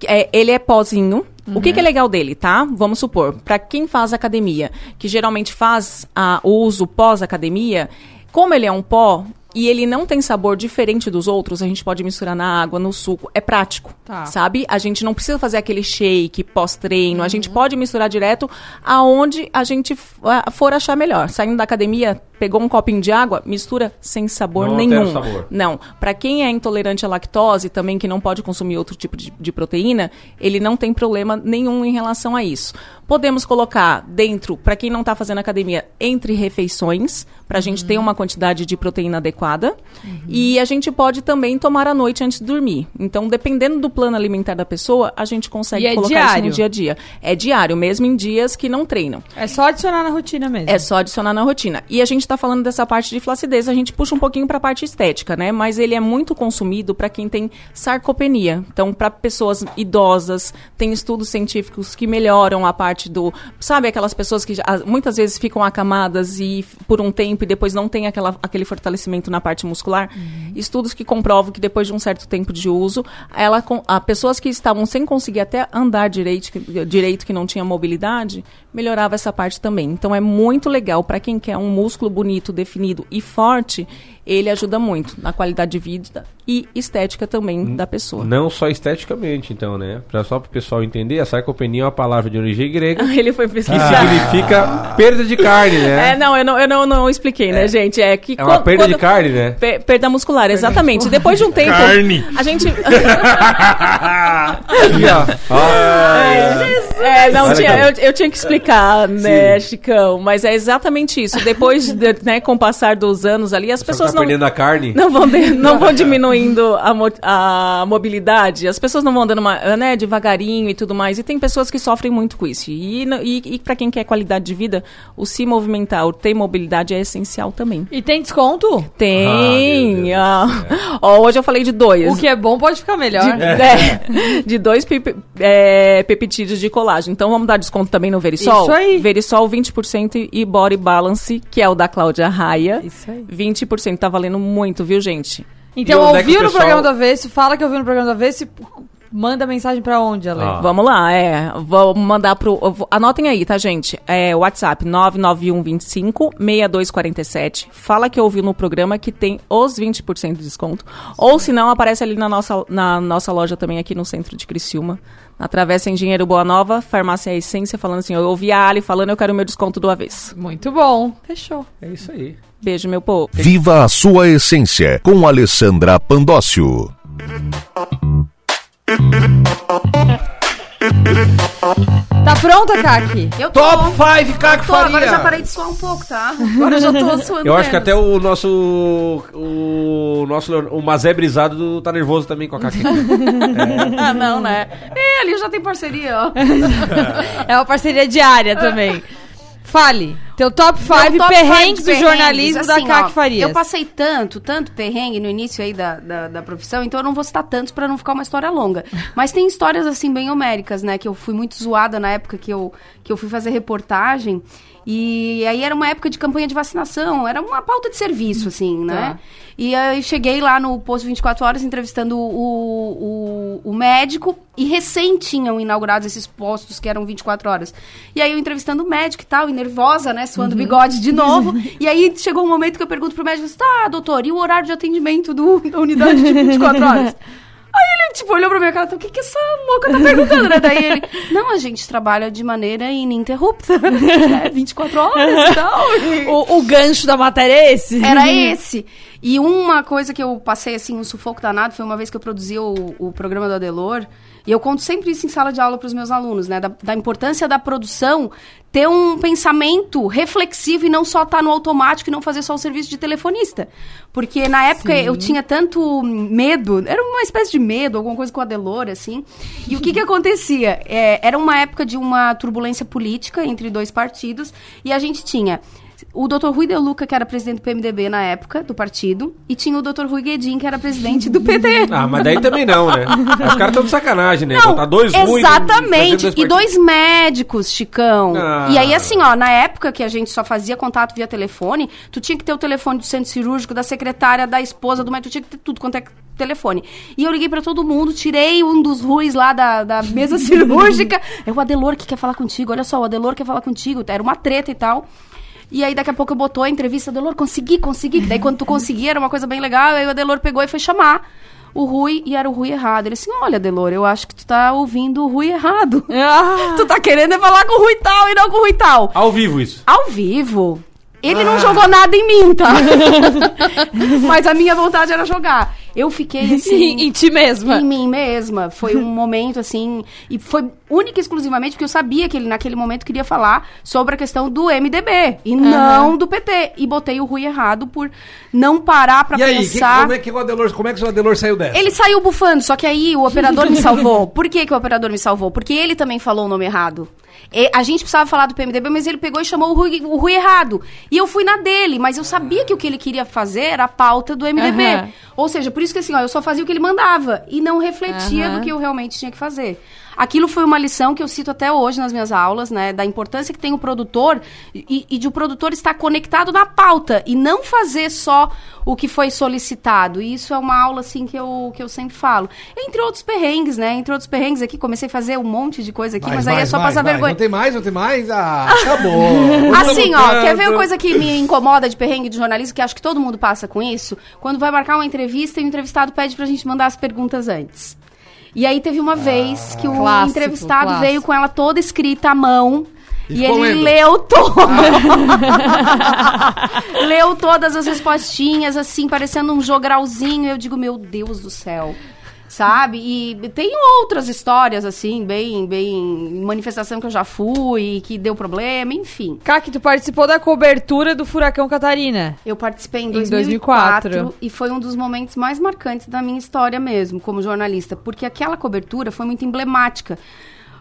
É, ele é pozinho. O Uhum. que, que é legal dele, tá? Vamos supor, para quem faz academia, que geralmente faz ah, o uso pós-academia, como ele é um pó, e ele não tem sabor diferente dos outros, a gente pode misturar na água, no suco. É prático, Tá. sabe? A gente não precisa fazer aquele shake pós-treino. A gente Uhum. pode misturar direto aonde a gente for achar melhor. Saindo da academia, pegou um copinho de água, mistura sem sabor Não nenhum. sabor. Não. Para quem é intolerante à lactose, também que não pode consumir outro tipo de, de proteína, ele não tem problema nenhum em relação a isso. Podemos colocar dentro, para quem não está fazendo academia, entre refeições, para a gente ter uma quantidade de proteína adequada. E a gente pode também tomar à noite antes de dormir. Então, dependendo do plano alimentar da pessoa, a gente consegue é colocar isso diário? no dia a dia. É diário, mesmo em dias que não treinam. É só adicionar na rotina mesmo. É só adicionar na rotina. E a gente tá falando dessa parte de flacidez, a gente puxa um pouquinho pra parte estética, né? Mas ele é muito consumido para quem tem sarcopenia. Então, para pessoas idosas, tem estudos científicos que melhoram a parte do, sabe, aquelas pessoas que já- muitas vezes ficam acamadas e por um tempo e depois não tem aquela, aquele fortalecimento na parte muscular. Estudos que comprovam que depois de um certo tempo de uso, ela com- a pessoas que estavam sem conseguir até andar direito, que- direito que não tinha mobilidade, melhorava essa parte também. Então é muito legal para quem quer um músculo bonito, definido e forte, ele ajuda muito na qualidade de vida e estética também da pessoa. Não só esteticamente, então, né? Pra, só para o pessoal entender, a sarcopenia é uma palavra de origem grega Ele foi que pesquisar. significa perda de carne, né? É, não, eu não, eu não, não expliquei, né, gente? É que É uma perda de quando- carne, né? Pe- perda muscular, exatamente. Depois de um tempo. Carne. A gente. Aqui, ó. Ó. É, não tinha, eu, eu tinha que explicar, né, Chicão? Mas é exatamente isso. Depois, de, né, com o passar dos anos ali, as Só pessoas tá não. perdendo a carne. Não vão, de- não vão diminuindo a, mo- a mobilidade, as pessoas não vão andando né, devagarinho e tudo mais. E tem pessoas que sofrem muito com isso. E, e, e para quem quer qualidade de vida, o se movimentar, o ter mobilidade é essencial também. E tem desconto? Tem. ah. Ó, hoje eu falei de dois. O que é bom pode ficar melhor. De, é, de dois pep- é, peptídeos de colágeno. Então vamos dar desconto também no Verisol? Isso aí. Verisol 20% e Body Balance, que é o da Cláudia Raia. Isso aí. 20%. Tá valendo muito, viu, gente? Então, é ouviu o no pessoal- programa do Avesso, fala que ouviu no programa do Avesso e manda mensagem pra onde, Ale? Ah. Vamos lá, é. Vou mandar pro. vou- anotem aí, tá, gente? É WhatsApp 99125 6247. Fala que ouviu no programa que tem os 20% de desconto. Ou se não, aparece ali na nossa, na nossa loja também aqui no centro de Criciúma. Na Travessa Engenheiro Boa Nova, Farmácia Essência, falando assim: eu ouvi a Ali falando, eu quero o meu desconto do avesso. Muito bom. Fechou. É isso aí. Beijo, meu povo. Viva a sua essência com Alessandra Pandócio. Tá pronta, Kaki? Eu tô. Top 5, Caco Tô, agora Faria. eu já parei de suar um pouco, tá? Agora eu já tô suando Eu acho que menos. até o nosso. O nosso. O Mazé Brisado do- tá nervoso também com a Caqui. Ah, não, né? É, ali já tem parceria, ó. É uma parceria diária também. Fale. Teu top 5 Meu top perrengues do jornalismo da assim, ó, Kaki Farias. Eu passei tanto, tanto perrengue no início aí da, da, da profissão, então eu não vou citar tantos pra não ficar uma história longa. Mas tem histórias, assim, bem homéricas, né? Que eu fui muito zoada na época que eu, que eu fui fazer reportagem. E aí era uma época de campanha de vacinação, era uma pauta de serviço, assim, né? Tá. E aí cheguei lá no posto 24 horas entrevistando o, o, o médico e recém tinham inaugurado esses postos que eram 24 horas. E aí eu entrevistando o médico e tal, e nervosa, né? Suando bigode de novo. e aí chegou um momento que eu pergunto pro médico, tá, doutor, e o horário de atendimento do, da unidade de 24 horas? Tipo, olhou pra minha cara e falou, o que que essa louca tá perguntando, né? Daí ele, não, a gente trabalha de maneira ininterrupta. É, 24 horas e tal. E- O, o gancho da matéria é esse? era esse. E uma coisa que eu passei, assim, um sufoco danado, foi uma vez que eu produzi o, o programa do Adelor. E eu conto sempre isso em sala de aula para os meus alunos, né? Da, da importância da produção ter um pensamento reflexivo e não só estar no automático e não fazer só o serviço de telefonista. Porque na época eu tinha tanto medo, era uma espécie de medo, alguma coisa com o Adelor, assim. E o que que acontecia? É, era uma época de uma turbulência política entre dois partidos e a gente tinha o Dr. Rui De Luca, que era presidente do PMDB na época, do partido, e tinha o Dr. Rui Guedin, que era presidente do PT. Ah, mas daí também não, né? Os caras estão de sacanagem, né? Não, Botar dois ruins, exatamente. E dois médicos, Chicão. Ah. E aí, assim, ó, na época que a gente só fazia contato via telefone, tu tinha que ter o telefone do centro cirúrgico, da secretária, da esposa, do médico, tu tinha que ter tudo quanto é telefone. E eu liguei pra todo mundo, tirei um dos ruins lá da, da mesa cirúrgica. É o Adelor que quer falar contigo, olha só, o Adelor quer falar contigo. Era uma treta e tal. E aí daqui a pouco botou a entrevista, Delor, consegui, consegui. Daí quando tu conseguia, era uma coisa bem legal, aí o Delor pegou e foi chamar o Rui e era o Rui errado. Ele assim, olha, Delor, eu acho que tu tá ouvindo o Rui errado. tu tá querendo é falar com o Rui tal e não com o Rui tal. Ao vivo isso. Ao vivo. Ele não jogou nada em mim, tá? Mas a minha vontade era jogar. Eu fiquei assim. Em ti mesma. Em mim mesma. Foi um momento assim. E foi única e exclusivamente porque eu sabia que ele naquele momento queria falar sobre a questão do MDB e não do PT. E botei o Rui errado por não parar pra E aí, que- pensar. como, é que o Adelor, como é que o Adelor saiu dessa? Ele saiu bufando, só que aí o operador me salvou. Por que, que o operador me salvou? Porque ele também falou o nome errado. E a gente precisava falar do PMDB, mas ele pegou e chamou o Rui, o Rui errado. E eu fui na dele, mas eu sabia que o que ele queria fazer era a pauta do MDB. Aham. Ou seja, por isso que assim, ó, eu só fazia o que ele mandava e não refletia Aham. do que eu realmente tinha que fazer. Aquilo foi uma lição que eu cito até hoje nas minhas aulas, né? Da importância que tem o produtor e, e de o produtor estar conectado na pauta e não fazer só o que foi solicitado. E isso é uma aula, assim, que eu, que eu sempre falo. Entre outros perrengues, né? Entre outros perrengues aqui, comecei a fazer um monte de coisa aqui, mas, aí é só passar vergonha. Não tem mais, não tem mais? Ah, acabou. Assim, ó, quer ver uma coisa que me incomoda de perrengue de jornalismo, que acho que todo mundo passa com isso? Quando vai marcar uma entrevista e o entrevistado pede pra gente mandar as perguntas antes. E aí teve uma vez que o Clássico, entrevistado clássico. veio com ela toda escrita à mão. E E, ele lendo. leu todo. leu todas as respostinhas, assim, parecendo um jogralzinho. Eu digo, meu Deus do céu. Sabe? E tem outras histórias, assim, bem, bem. Manifestação que eu já fui, que deu problema, enfim. Kaki, tu participou da cobertura do Furacão Catarina. Eu participei em Em 2004, 2004. e foi um dos momentos mais marcantes da minha história mesmo, como jornalista, porque aquela cobertura foi muito emblemática.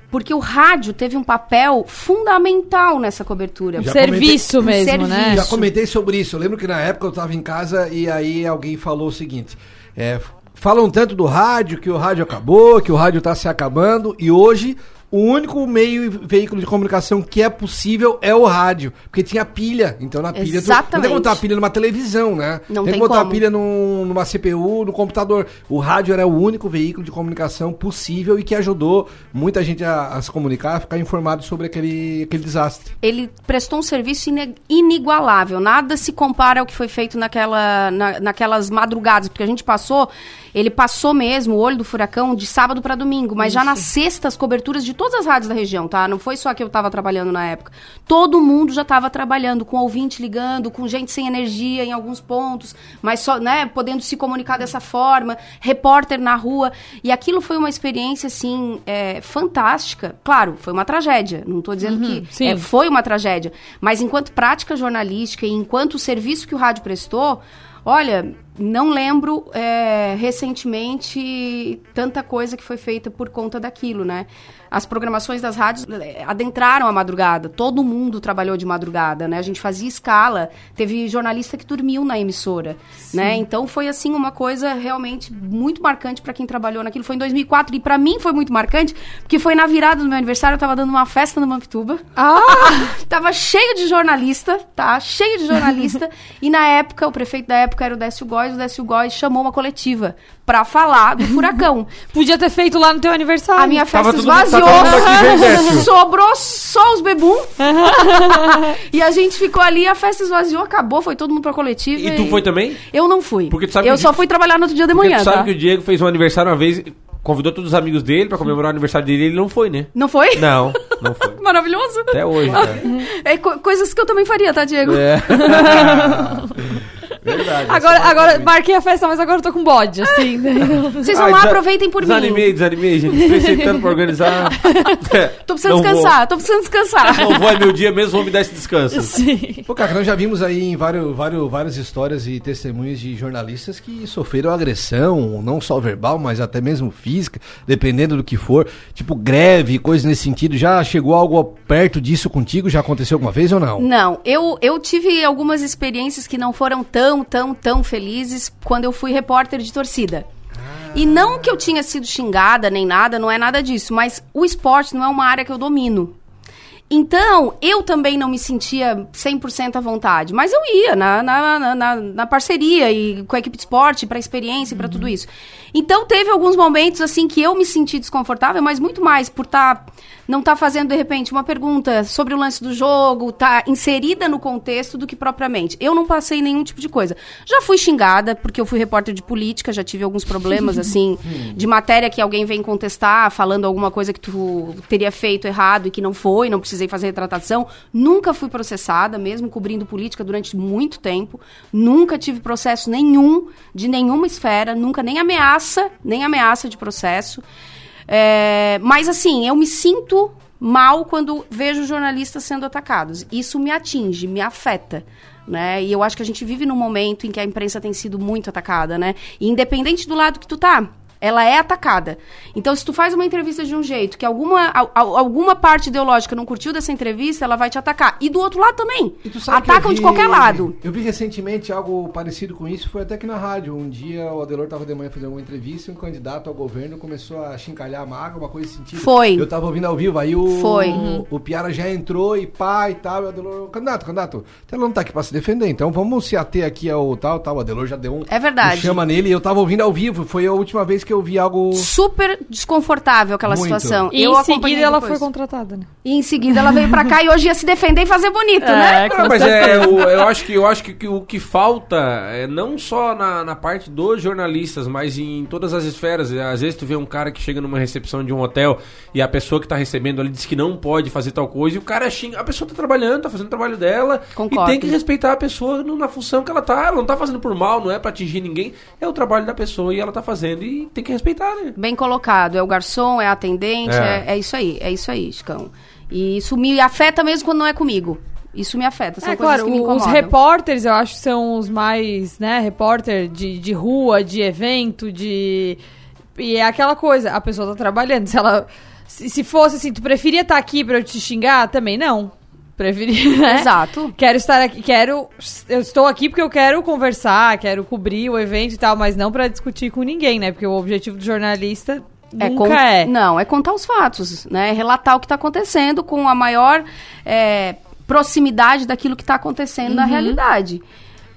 Porque o rádio teve um papel fundamental nessa cobertura. Já Serviço comentei- mesmo, né? Serviço. Já comentei sobre isso. Eu lembro que na época eu tava em casa e aí alguém falou o seguinte: é, falam tanto do rádio, que o rádio acabou, que o rádio tá se acabando, e hoje o único meio e veículo de comunicação que é possível é o rádio. Porque tinha pilha. Então na pilha. Tu, não tem Exatamente. como botar a pilha numa televisão, né? Não tem tem que botar como. a pilha num- numa CPU, no computador. O rádio era o único veículo de comunicação possível e que ajudou muita gente a, a se comunicar, a ficar informado sobre aquele, aquele desastre. ele prestou um serviço inigualável. Nada se compara ao que foi feito naquela, na- naquelas madrugadas, porque a gente passou, ele passou mesmo o olho do furacão de sábado para domingo, mas já nas sextas coberturas de todas as rádios da região, tá? Não foi só que eu estava trabalhando na época. Todo mundo já estava trabalhando, com ouvinte ligando, com gente sem energia em alguns pontos, mas só, né, podendo se comunicar dessa forma, repórter na rua. E aquilo foi uma experiência, assim, é, fantástica. Claro, foi uma tragédia. Não estou dizendo que sim. é, foi uma tragédia. Mas enquanto prática jornalística e enquanto serviço que o rádio prestou, olha, não lembro é, recentemente tanta coisa que foi feita por conta daquilo, né? As programações das rádios é, adentraram a madrugada. Todo mundo trabalhou de madrugada, né? A gente fazia escala. Teve jornalista que dormiu na emissora, né? Então foi assim uma coisa realmente muito marcante para quem trabalhou naquilo. Foi em 2004 e para mim foi muito marcante porque foi na virada do meu aniversário. Eu tava dando uma festa no Mampituba. Ah! Tava cheio de jornalista, tá? Cheio de jornalista. e na época, o prefeito da época era o Décio Góes. O Décio Góes chamou uma coletiva pra falar do furacão. Podia ter feito lá no teu aniversário. A minha Tava festa mundo- esvaziou. todo mundo aqui. Sobrou só os bebum. e a gente ficou ali, a festa esvaziou, acabou, foi todo mundo pra coletiva. E tu foi também? Eu não fui. Porque tu sabe eu o só fui trabalhar no outro dia de Porque manhã, tu sabe tá? que o Diego fez um aniversário uma vez, convidou todos os amigos dele pra comemorar o aniversário dele e ele não foi, né? Não foi? Não, não foi. Maravilhoso. Até hoje, né? É co- coisas que eu também faria, tá, Diego? É. Verdade. Agora, agora marquei a festa, mas agora eu tô com bode, assim. né? Vocês vão Ai, lá, aproveitem por mim. Desanimei, desanimei, gente. Tanto pra organizar. É, Tô precisando não vou- descansar, tô precisando descansar. Não vou, é meu dia mesmo, vou me dar esse descanso. Sim. Pô, cara, nós já vimos aí em vários, vários, várias histórias e testemunhos de jornalistas que sofreram agressão, não só verbal, mas até mesmo física, dependendo do que for. Tipo, greve, coisas nesse sentido. Já chegou algo perto disso contigo? Já aconteceu alguma vez ou não? Não, eu, eu tive algumas experiências que não foram tão, tão, tão felizes quando eu fui repórter de torcida. E não que eu tinha sido xingada nem nada, não é nada disso, mas o esporte não é uma área que eu domino. Então, eu também não me sentia 100% à vontade, mas eu ia na, na, na, na- parceria e com a equipe de esporte, para experiência e para tudo isso. Então teve alguns momentos assim que eu me senti desconfortável, mas muito mais por estar não tá fazendo de repente uma pergunta sobre o lance do jogo, tá inserida no contexto do que propriamente. Eu não passei nenhum tipo de coisa. Já fui xingada porque eu fui repórter de política, já tive alguns problemas assim de matéria que alguém vem contestar, falando alguma coisa que tu teria feito errado e que não foi, não precisei fazer retratação. Nunca fui processada, mesmo cobrindo política durante muito tempo. Nunca tive processo nenhum de nenhuma esfera, nunca nem ameaça, nem ameaça de processo. É, mas assim, eu me sinto mal quando vejo jornalistas sendo atacados. Isso me atinge, me afeta. Né? E eu acho que a gente vive num momento em que a imprensa tem sido muito atacada, né? E independente do lado que tu tá, ela é atacada. Então, se tu faz uma entrevista de um jeito que alguma, a, a, alguma parte ideológica não curtiu dessa entrevista, ela vai te atacar. E do outro lado também. Atacam vi, de qualquer lado. Eu vi recentemente algo parecido com isso, foi até que na rádio. Um dia o Adelor estava de manhã fazendo uma entrevista e um candidato ao governo começou a chincalhar a maga, uma coisa sentido. Foi. Eu tava ouvindo ao vivo, aí o, Foi. o, o Piara já entrou e pá e tal. E o Adelor, candidato, candidato, até não tá aqui pra se defender, então vamos se ater aqui ao tal, tal. O Adelor já deu um, É verdade. um chama nele e eu tava ouvindo ao vivo. Foi a última vez que eu vi algo. Super desconfortável aquela Muito. situação. E eu em seguida ela depois. foi contratada, né? E em seguida ela veio pra cá e hoje ia se defender e fazer bonito, né? Não, mas é, o- eu acho que, eu acho que, que o que falta é não só na, na parte dos jornalistas, mas em todas as esferas. Às vezes tu vê um cara que chega numa recepção de um hotel e a pessoa que tá recebendo ali diz que não pode fazer tal coisa e o cara xinga. A pessoa tá trabalhando, tá fazendo o trabalho dela Concordo. e tem que respeitar a pessoa na função que ela tá. Ela não tá fazendo por mal, não é pra atingir ninguém. É o trabalho da pessoa e ela tá fazendo e tem que respeitar, né? Bem colocado. É o garçom, é a atendente, É. é, é isso aí, é isso aí, Chicão. E isso me afeta mesmo quando não é comigo. Isso me afeta, são É coisas claro, que me os incomodam. repórteres eu acho que são os mais, né, repórter de, de rua, de evento, de... E é aquela coisa, a pessoa tá trabalhando, se ela... Se, se fosse assim, tu preferia estar aqui pra eu te xingar? Também não. Preferia, né? Exato. Quero estar aqui, quero... Eu estou aqui porque eu quero conversar, quero cobrir o evento e tal, mas não pra discutir com ninguém, né? Porque o objetivo do jornalista nunca con- é. Não, é contar os fatos, né? Relatar o que está acontecendo com a maior é, proximidade daquilo que está acontecendo na Uhum. realidade.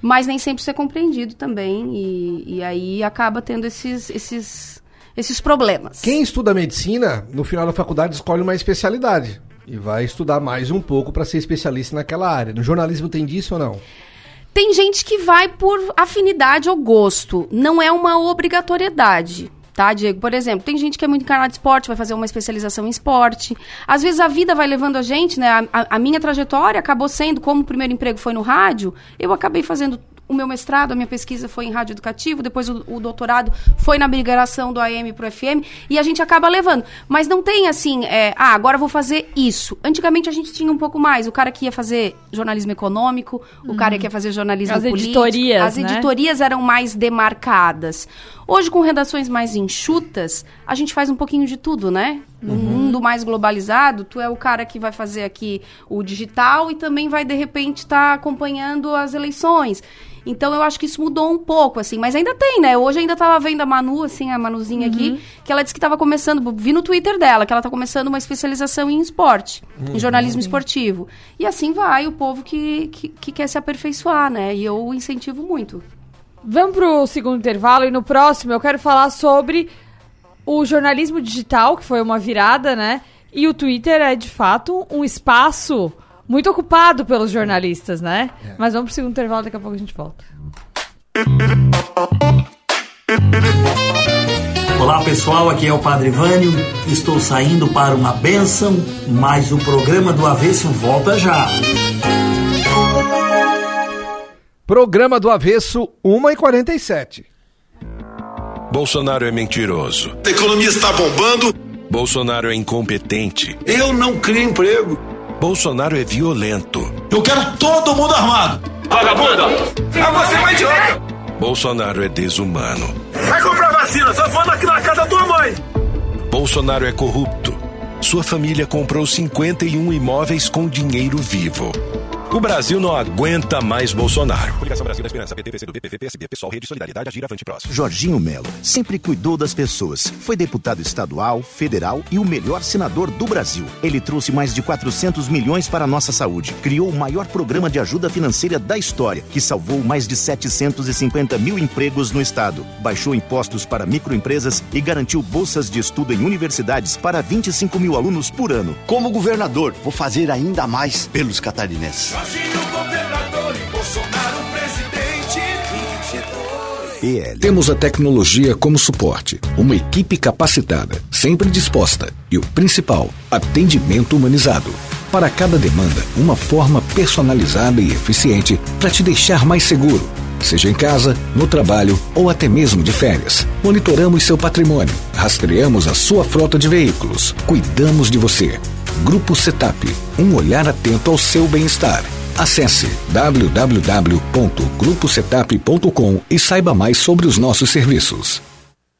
Mas nem sempre ser compreendido também. E, e aí acaba tendo esses, esses, esses problemas. Quem estuda medicina, no final da faculdade escolhe uma especialidade. E vai estudar mais um pouco para ser especialista naquela área. No jornalismo tem disso ou não? Tem gente que vai por afinidade ou gosto. Não é uma obrigatoriedade. Tá, Diego? Por exemplo, tem gente que é muito encarnada de esporte, vai fazer uma especialização em esporte. Às vezes a vida vai levando a gente, né? A, a- a minha trajetória acabou sendo, como o primeiro emprego foi no rádio, eu acabei fazendo o meu mestrado, a minha pesquisa foi em rádio educativo, depois o, o doutorado foi na migração do AM para o FM, e a gente acaba levando. Mas não tem assim, é, ah, agora vou fazer isso. Antigamente a gente tinha um pouco mais. O cara que ia fazer jornalismo econômico, o cara que ia fazer jornalismo As político. editorias, As né? editorias eram mais demarcadas. Hoje, com redações mais enxutas, a gente faz um pouquinho de tudo, né? No mundo mais globalizado, tu é o cara que vai fazer aqui o digital e também vai, de repente, estar acompanhando as eleições. Então, eu acho que isso mudou um pouco, assim. Mas ainda tem, né? Hoje ainda tava vendo a Manu, assim, a Manuzinha aqui, que ela disse que estava começando, vi no Twitter dela, que ela tá começando uma especialização em esporte, em jornalismo esportivo. E assim vai o povo que, que, que quer se aperfeiçoar, né? E eu incentivo muito. Vamos pro segundo intervalo e no próximo eu quero falar sobre o jornalismo digital, que foi uma virada, né? E o Twitter é de fato um espaço muito ocupado pelos jornalistas, né? Mas vamos pro segundo intervalo, daqui a pouco a gente volta. Olá pessoal, aqui é o Padre Vânio. Estou saindo para uma benção, mas o programa do Avesso volta já. Programa do Avesso, 1h47. Bolsonaro é mentiroso. A economia está bombando. Bolsonaro é incompetente. Eu não crio emprego. Bolsonaro é violento. Eu quero todo mundo armado. Vagabunda! É você uma idiota! Bolsonaro é desumano. Vai comprar vacina, só falando aqui na casa da tua mãe. Bolsonaro é corrupto. Sua família comprou 51 imóveis com dinheiro vivo. O Brasil não aguenta mais Bolsonaro. Coligação Brasil da Esperança, PT, PCdoB, PV, PSB, Pessoal, Rede Solidariedade, Agir, Avante Próximo. Jorginho Melo sempre cuidou das pessoas. Foi deputado estadual, federal e o melhor senador do Brasil. Ele trouxe mais de 400 milhões para a nossa saúde. Criou o maior programa de ajuda financeira da história, que salvou mais de 750 mil empregos no estado. Baixou impostos para microempresas e garantiu bolsas de estudo em universidades para 25 mil alunos por ano. Como governador, vou fazer ainda mais pelos catarinenses. Jorginho governador e presidente 22. PL. Temos a tecnologia como suporte, uma equipe capacitada, sempre disposta e o principal, atendimento humanizado. Para cada demanda, uma forma personalizada e eficiente para te deixar mais seguro. Seja em casa, no trabalho ou até mesmo de férias. Monitoramos seu patrimônio, rastreamos a sua frota de veículos, cuidamos de você. Grupo Setup, um olhar atento ao seu bem-estar. Acesse www.gruposetup.com e saiba mais sobre os nossos serviços.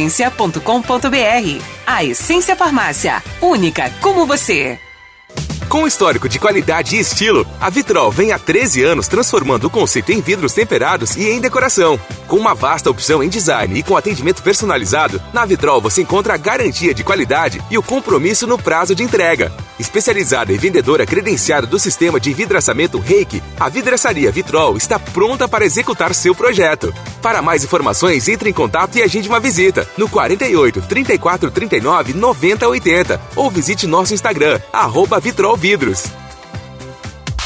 www.lojaessência.com.br. A Essência Farmácia, única como você. Com histórico de qualidade e estilo, a Vitrol vem há 13 anos transformando o conceito em vidros temperados e em decoração. Com uma vasta opção em design e com atendimento personalizado, na Vitrol você encontra a garantia de qualidade e o compromisso no prazo de entrega. Especializada e vendedora credenciada do sistema de vidraçamento Reiki, a vidraçaria Vitrol está pronta para executar seu projeto. Para mais informações, entre em contato e agende uma visita no 48 34 39 90 80 ou visite nosso Instagram, arroba Vitrol Vidros.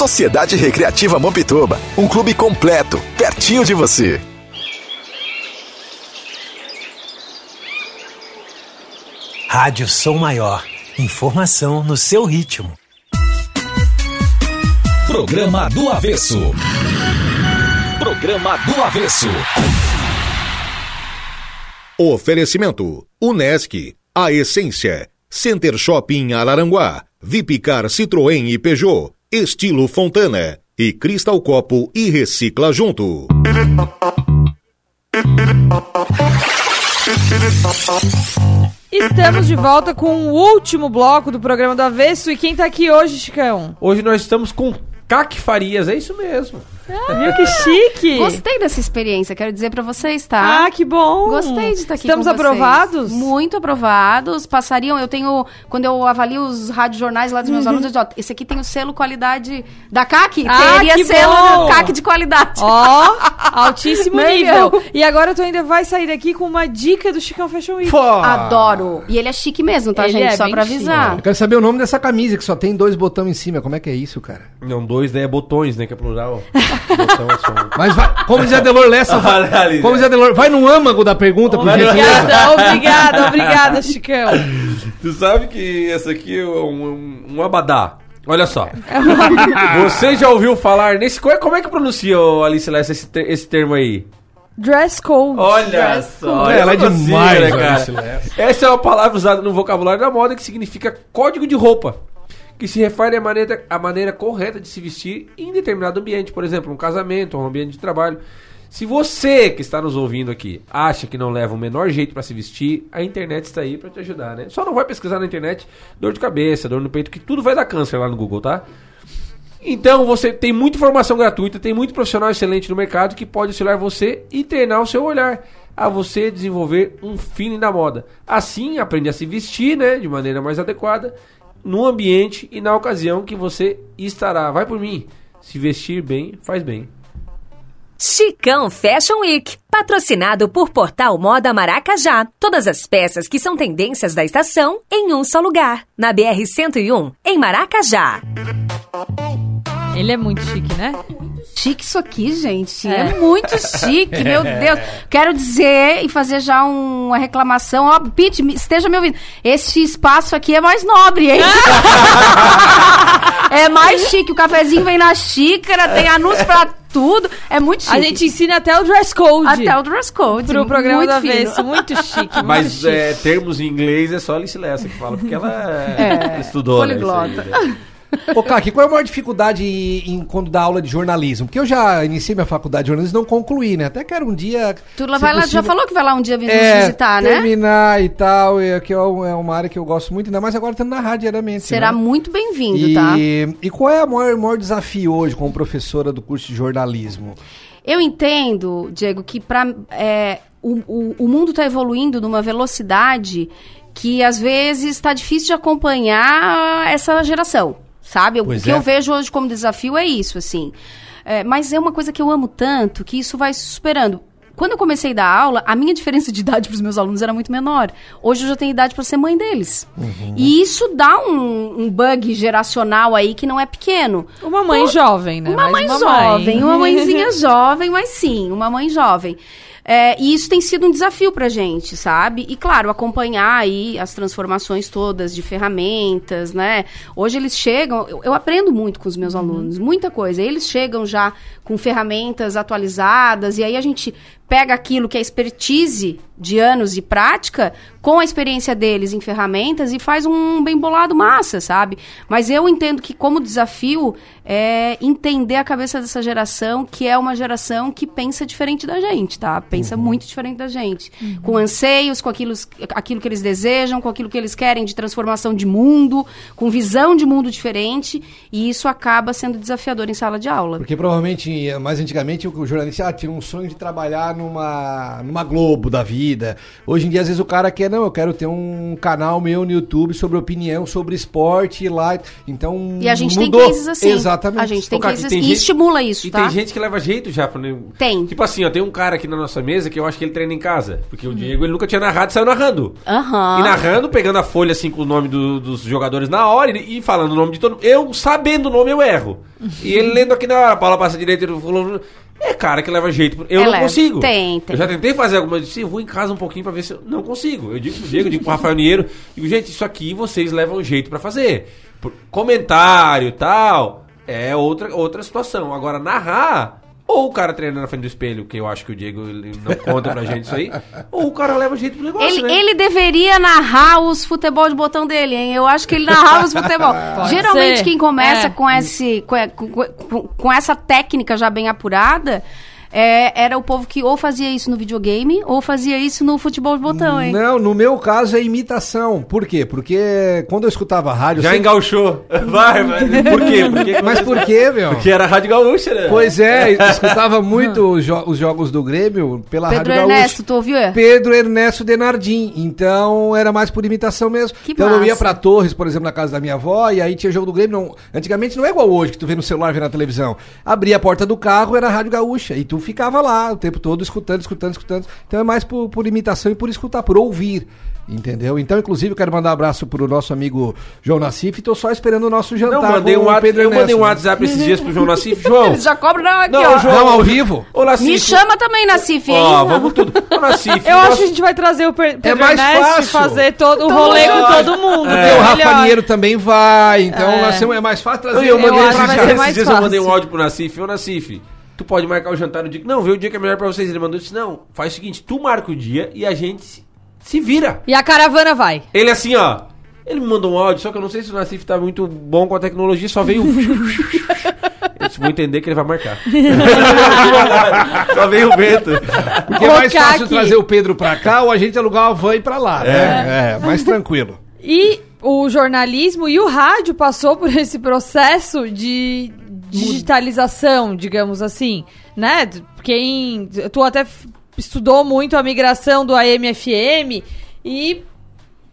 Sociedade Recreativa Mampituba, um clube completo, pertinho de você. Rádio Som Maior. Informação no seu ritmo. Programa do Avesso. Programa do Avesso. Oferecimento: Unesc, a Essência, Center Shopping Araranguá, Vipcar Citroën e Peugeot. Estilo Fontana e Cristal Copo e Recicla Junto. Estamos de volta com o último bloco do programa do Avesso. E quem tá aqui hoje, Chicão? Hoje nós estamos com Cac Farias, é isso mesmo. Ah, viu que chique? Gostei dessa experiência, quero dizer pra vocês, tá? Ah, que bom. Gostei de estar aqui Estamos com vocês. aprovados? Muito aprovados. Passariam, eu tenho, quando eu avalio os radiojornais lá dos meus Uhum. alunos, eu digo, ó, esse aqui tem o selo qualidade da CAC, Ah, teria que selo bom. CAC de qualidade. Ó, altíssimo nível. E agora tu ainda vai sair daqui com uma dica do Chicão Fashion Week. Adoro. E ele é chique mesmo, tá, Ele gente? é Só bem pra chique. avisar. Eu quero saber o nome dessa camisa que só tem dois botões em cima. Como é que é isso, cara? Não, dois, daí é botões, né? Que é plural. É. Mas vai, como dizia Delor Lessa, vai, como né? dizia Delor, vai no âmago da pergunta, por gentileza. Obrigada, obrigada, obrigada, Chicão. Tu sabe que essa aqui é um, um, um abadá. Olha só. Você já ouviu falar nesse. Como é, como é que pronuncia, Alice Lessa, esse, ter- esse termo aí? Dress code. Olha Dress só. code. Ela é demais, né, cara? Essa é uma palavra usada no vocabulário da moda que significa código de roupa. Que se refere à maneira, à maneira correta de se vestir em determinado ambiente. Por exemplo, um casamento, um ambiente de trabalho. Se você que está nos ouvindo aqui acha que não leva o menor jeito para se vestir, a internet está aí para te ajudar, né? Só não vai pesquisar na internet dor de cabeça, dor no peito, que tudo vai dar câncer lá no Google, tá? Então você tem muita informação gratuita, tem muito profissional excelente no mercado que pode auxiliar você e treinar o seu olhar a você desenvolver um feeling da moda. Assim, aprende a se vestir, né, de maneira mais adequada no ambiente e na ocasião que você estará. Vai por mim. Se vestir bem, faz bem. Chicão Fashion Week, patrocinado por Portal Moda Maracajá. Todas as peças que são tendências da estação em um só lugar. Na BR-101, em Maracajá. Ele é muito chique, né? Chique isso aqui, gente. É, É. muito chique, meu Deus. Quero dizer e fazer já um- uma reclamação. Ó, Pete, me- esteja me ouvindo. Este espaço aqui é mais nobre, hein? é mais chique. O cafezinho vem na xícara, tem anúncio pra tudo. É muito chique. A gente ensina até o dress code. Até o dress code. Pro programa muito do fino. avesso. Muito chique, muito Mas chique. é, termos em inglês é só a Alice Lessa que fala, porque ela É, estudou, né, poliglota. né? Ô, Kaki, qual é a maior dificuldade em, em quando dá aula de jornalismo? Porque eu já iniciei minha faculdade de jornalismo e não concluí, né? Até quero um dia. Tu lá vai lá, já possível, falou que vai lá um dia vir nos é, visitar, né? terminar e tal, e que é um- é uma área que eu gosto muito, ainda mais agora estando na rádio diariamente. Será né? muito bem-vindo, e, tá? E qual é o maior, maior desafio hoje como professora do curso de jornalismo? Eu entendo, Diego, que pra, é, o, o, o mundo está evoluindo numa velocidade que às vezes está difícil de acompanhar essa geração, sabe? O Pois que é. eu vejo hoje como desafio é isso, assim. É, mas é uma coisa que eu amo tanto que isso vai se superando. Quando eu comecei a dar aula, a minha diferença de idade para os meus alunos era muito menor. Hoje eu já tenho idade para ser mãe deles. E isso dá um, um bug geracional aí que não é pequeno. Uma mãe jovem, né? Uma Mas mãe uma jovem, mãe. uma mãezinha jovem, mas sim, uma mãe jovem. É, e isso tem sido um desafio pra gente, sabe? E claro, acompanhar aí as transformações todas de ferramentas, né? Hoje eles chegam, eu, eu aprendo muito com os meus alunos, muita coisa. Eles chegam já com ferramentas atualizadas e aí a gente pega aquilo que é expertise de anos de prática com a experiência deles em ferramentas e faz um bem bolado massa, sabe? Mas eu entendo que como desafio é entender a cabeça dessa geração, que é uma geração que pensa diferente da gente, tá? Pensa muito diferente da gente. Com anseios, com aquilo, aquilo que eles desejam, com aquilo que eles querem de transformação de mundo, com visão de mundo diferente, e isso acaba sendo desafiador em sala de aula. Porque provavelmente, mais antigamente, o jornalista ah, tinha um sonho de trabalhar numa, numa Globo da vida. Hoje em dia, às vezes, o cara quer, não, eu quero ter um canal meu no YouTube sobre opinião, sobre esporte lá. Então. E a gente mudou. tem cases assim. Exatamente. A gente tem Kaki, cases tem e gente- estimula isso, E tá? tem gente que leva jeito já. Pra... Tem. Tipo assim, ó, tem um cara aqui na nossa mesa que eu acho que ele treina em casa. Porque o Diego, ele nunca tinha narrado e saiu narrando. Aham. E narrando, pegando a folha assim com o nome do- dos jogadores na hora e, e falando o nome de todo mundo. Eu, sabendo o nome, eu erro. E ele lendo aqui na hora, a Paula passa direito, ele falou. É cara que leva jeito. Eu É não consigo. Tem, tem. Eu já tentei fazer algumas. Sim, eu vou em casa um pouquinho pra ver se eu não consigo. Eu digo pro Diego, eu digo pro Rafael Niero, digo, gente, isso aqui vocês levam jeito pra fazer. Por- comentário e tal, é outra, outra situação. Agora, narrar, ou o cara treinando na frente do espelho, que eu acho que o Diego ele não conta pra gente isso aí, ou o cara leva jeito pro negócio, Ele, né? ele deveria narrar os futebol de botão dele, hein? Eu acho que ele narrava os futebol. Pode Geralmente ser. quem começa É. com, esse, com- com- com essa técnica já bem apurada é, era o povo que ou fazia isso no videogame ou fazia isso no futebol de botão, hein? Não, no meu caso é imitação. Por quê? Porque quando eu escutava rádio. Já sempre- engauchou. Vai, vai. Por quê? Por quê? Mas por quê, meu? Porque era a Rádio Gaúcha, né? Pois é, eu escutava muito os, jo- os jogos do Grêmio pela Pedro Rádio Ernesto, Gaúcha. tu ouviu? é? Pedro Ernesto Denardim. Então era mais por imitação mesmo. Que então eu ia massa. pra Torres, por exemplo, na casa da minha avó, e aí tinha jogo do Grêmio. Não, antigamente não é igual hoje, que tu vê no celular, vê na televisão. Abria a porta do carro, era a Rádio Gaúcha. E tu ficava lá o tempo todo escutando, escutando, escutando. Então é mais por, por imitação e por escutar, por ouvir. Entendeu? Então, inclusive, eu quero mandar um abraço pro nosso amigo João Nassif e tô só esperando o nosso jantar. Não, mandei com um o WhatsApp, Pedro eu mandei um? WhatsApp esses dias pro João Nassif. João, Eles já cobram não, aqui, Não, ó. João, Não, ao vivo? Ô, Nassif, Me chama também, hein? Ó, vamos tudo. Ô, Nassif, Eu nós- acho que a gente vai trazer o Per- Pedro mais Ernesto e fácil. fazer todo o Todo rolê com todo mundo. É o. Rafanieiro também vai, então É. temos- é mais fácil Eu, trazer eu ele. mandei esses dias, ser esses mais dias eu mandei um áudio pro Nassif. Ô, Nassif, tu pode marcar o jantar no dia que... Não, vê o dia que é melhor pra vocês. Ele mandou disse, não, faz o seguinte, tu marca o dia e a gente se, se vira. E a caravana vai. Ele assim, ó... Ele me mandou um áudio, só que eu não sei se o Nassif tá muito bom com a tecnologia, só veio... Eu disse, vou entender que ele vai marcar. só veio o vento. Porque é mais Colocar fácil aqui. trazer o Pedro pra cá ou a gente alugar uma van e ir pra lá, né? É, mais tranquilo. E o jornalismo e o rádio passou por esse processo de digitalização, digamos assim, né? Quem tu até estudou muito a migração do AM/FM e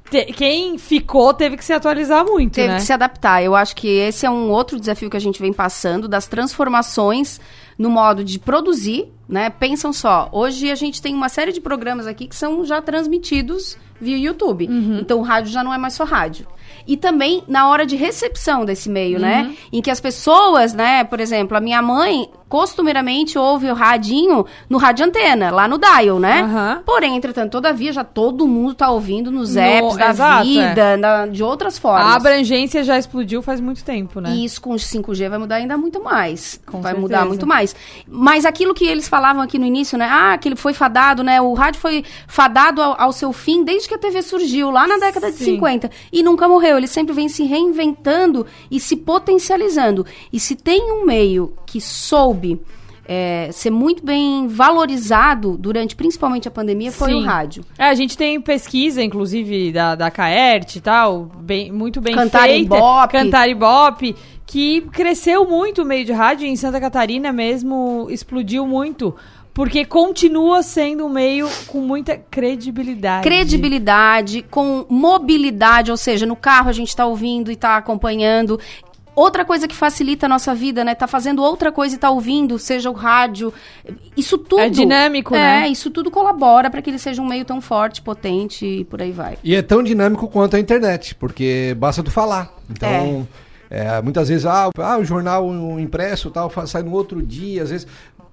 te- quem ficou teve que se atualizar muito, Teve né? que se adaptar. Eu acho que esse é um outro desafio que a gente vem passando, das transformações no modo de produzir, né? Pensam só, hoje a gente tem uma série de programas aqui que são já transmitidos via YouTube. Então o rádio já não é mais só rádio. E também na hora de recepção desse meio, né? Em que as pessoas, né, por exemplo, a minha mãe costumeiramente ouve o radinho no rádio antena, lá no dial, né? Aham. Porém, entretanto, todavia já todo mundo tá ouvindo nos No- apps da exato, vida, na- de outras formas. A abrangência já explodiu faz muito tempo, né? E isso com o 5G vai mudar ainda muito mais. Com vai certeza. mudar muito mais. Mas aquilo que eles falavam aqui no início, né? Ah, que ele foi fadado, né? O rádio foi fadado ao, ao seu fim desde que a TV surgiu, lá na década de Sim. 50. E nunca morreu. Ele sempre vem se reinventando e se potencializando. E se tem um meio que soube. é, ser muito bem valorizado durante principalmente a pandemia foi Sim. o rádio. É, a gente tem pesquisa, inclusive, da, da Caert e tal, bem, muito bem Cantar feita. Ibope. Cantar Ibope, que cresceu muito o meio de rádio, em Santa Catarina mesmo explodiu muito, porque continua sendo um meio com muita credibilidade. credibilidade, com mobilidade, ou seja, no carro a gente está ouvindo e está acompanhando. Outra coisa que facilita a nossa vida, né? Tá fazendo outra coisa e tá ouvindo, seja o rádio. Isso tudo. É dinâmico, é, né? isso tudo colabora para que ele seja um meio tão forte, potente e por aí vai. E é tão dinâmico quanto a internet, porque basta tu falar. Então, é, muitas vezes, ah, o- ah, o jornal o impresso tal, sai no outro dia, às vezes.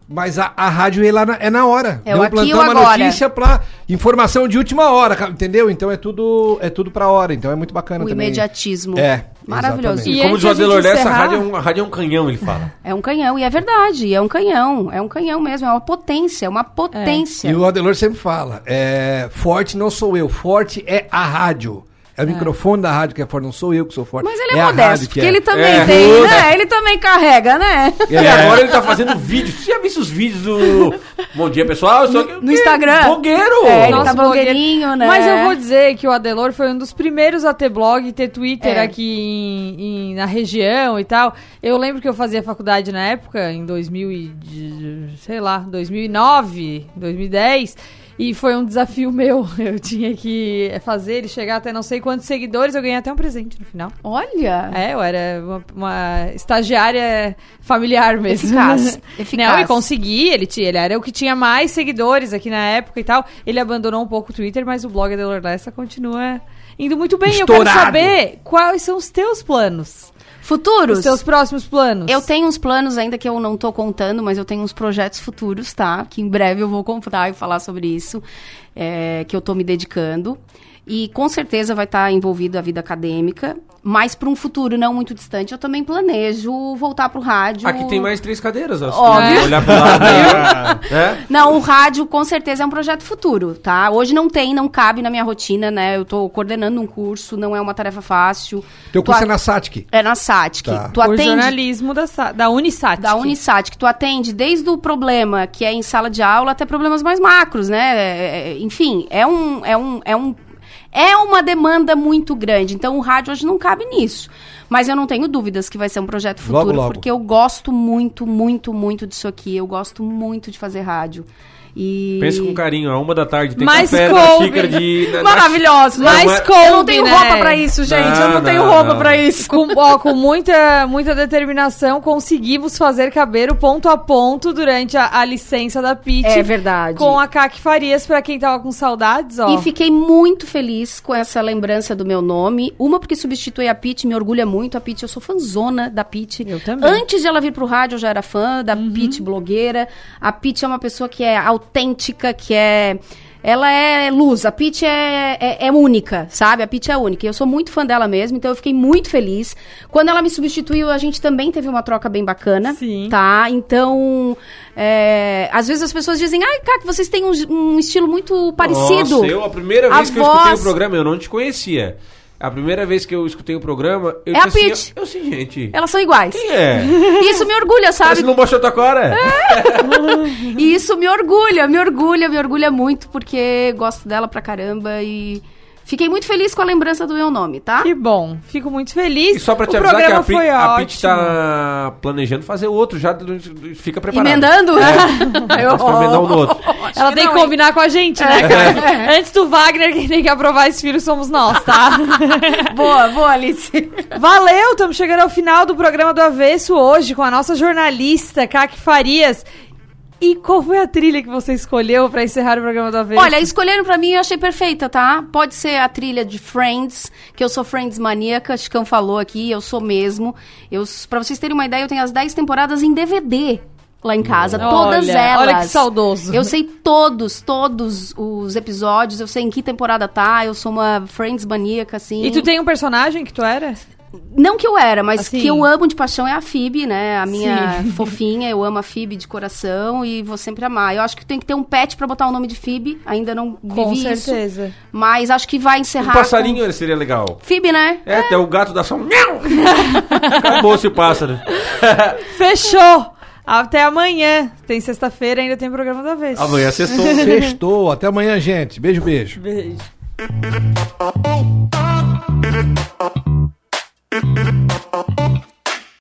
Mas a, a rádio é, lá na, é na hora. É o um aqui uma agora. notícia pra informação de última hora, entendeu? Então é tudo é tudo pra hora. Então é muito bacana O também. imediatismo. É. Maravilhoso. exatamente. E Como diz o Adelor Lessa, a encerrar- rádio, é um, a rádio é um canhão, ele fala. É um canhão, e é verdade, é um canhão, é um canhão mesmo, é uma potência, uma potência. E o Adelor sempre fala: é, forte não sou eu, forte é a rádio. É o microfone da rádio que é forte, não sou eu que sou forte. Mas ele é, a modesto, porque é. ele também É. tem, né? Ele também carrega, né? E agora ele tá fazendo vídeos. Você já viu os vídeos do Bom Dia Pessoal? Só que, No Instagram. Blogueiro! É, ele Nossa, tá blogueirinho, né? Mas eu vou dizer que o Adelor foi um dos primeiros a ter blog e ter Twitter É. aqui em- em- na região e tal. Eu lembro que eu fazia faculdade na época, em 2000 e, sei lá, 2009, 2010. E foi um desafio meu. Eu tinha que fazer ele chegar até não sei quantos seguidores. Eu ganhei até um presente no final. Olha! É, eu era uma, uma estagiária familiar mesmo. Eficaz, eficaz. Não, e consegui, ele, tinha, ele era o que tinha mais seguidores aqui na época e tal. Ele abandonou um pouco o Twitter, mas o blog da Lorlessa continua indo muito bem. Eu Estourado. quero saber quais são os teus planos Futuros? Os seus próximos planos? Eu tenho uns planos ainda que eu não tô contando, mas eu tenho uns projetos futuros, tá? Que em breve eu vou contar e falar sobre isso, é, que eu tô me dedicando. E com certeza vai estar envolvido a vida acadêmica, mas para um futuro não muito distante, eu também planejo voltar pro rádio. Aqui tem mais três cadeiras, ó. Óbvio. Olhar pro lado é? Não, o rádio com certeza é um projeto futuro, tá? Hoje não tem, não cabe na minha rotina, né? Eu tô coordenando um curso, não é uma tarefa fácil. Teu Tu curso a- é na SATIC. É na SATIC. Tá. Tu O atende jornalismo da, Sa- da Unisat. da Unisat, que tu atende desde o problema que é em sala de aula até problemas mais macros, né? É, é, enfim, é um, é um, é um, é uma demanda muito grande. Então o rádio hoje não cabe nisso. Mas eu não tenho dúvidas que vai ser um projeto Logo, futuro, logo. porque eu gosto muito, muito, muito disso aqui. Eu gosto muito de fazer rádio. E... Pensa com carinho, a uma da tarde tem Mas café na coube. xícara de... na- na- Maravilhoso. Não, Mas mas- eu não tenho né? roupa pra isso, gente. eu Não, não tenho não, roupa não. pra isso. Com, ó, com muita, muita determinação, conseguimos fazer caber o ponto a ponto durante a, a licença da Pit. É verdade. Com a Caque Farias, pra quem tava com saudades, ó. E fiquei muito feliz com essa lembrança do meu nome. Uma porque substitui a Pete, me orgulha muito. A Pete, eu sou fãzona da Pete. Eu também. Antes de ela vir pro rádio, eu já era fã da Pete blogueira. A Pete é uma pessoa que é autêntica, que é... Ela é luz, a Pete é, é, é única, sabe? A Pete é única. E eu sou muito fã dela mesmo, então eu fiquei muito feliz. Quando ela me substituiu, a gente também teve uma troca bem bacana. Sim. Tá? Então, é, às vezes as pessoas dizem, ai, cara, que vocês têm um, um estilo muito parecido. Nossa, eu, a primeira A vez que eu escutei voz- o programa, eu não te conhecia. A primeira vez que eu escutei o programa, eu É a Pitty. assim, eu, eu gente. Elas são iguais. Quem é? Isso me orgulha, sabe? Parece não baixou tua cara. E isso me orgulha, me orgulha, me orgulha muito, porque gosto dela pra caramba e fiquei muito feliz com a lembrança do meu nome, tá? Que bom, fico muito feliz. E só pra te o avisar que programa a, a. Pitty tá planejando fazer outro, já fica preparado. Emendando? É, Eu- pra emendar um no outro. Ela tem que combinar com a gente, né, É. Antes do Wagner, quem tem que aprovar esse filho somos nós, tá? boa, boa, Alice. Valeu, estamos chegando ao final do programa do Avesso hoje com a nossa jornalista, Kaki Farias. E qual foi a trilha que você escolheu pra encerrar o programa do Avesso? Olha, escolheram pra mim eu achei perfeita, tá? Pode ser a trilha de Friends, que eu sou Friends maníaca, Chicão falou aqui, eu sou mesmo. Eu, pra vocês terem uma ideia, eu tenho as 10 temporadas em DVD lá em casa, todas Olha, elas. olha que saudoso. Eu sei todos, todos os episódios, eu sei em que temporada tá, eu sou uma Friends maníaca, assim. E tu tem um personagem que tu era? Não que eu era, mas Assim. que eu amo de paixão é a Phoebe, né? A minha Sim. fofinha, eu amo a Phoebe de coração e vou sempre amar. Eu acho que tem que ter um pet pra botar o nome de Phoebe, ainda não Com vivi isso. certeza. Mas acho que vai Um encerrar passarinho seria legal. com... Phoebe, né? É, até o gato dá só um. Acabou esse pássaro. Fechou! Até amanhã. Tem sexta-feira, ainda tem programa do Avesso. Amanhã sextou. Sextou. Até amanhã, gente. Beijo, beijo. Beijo. Thank you.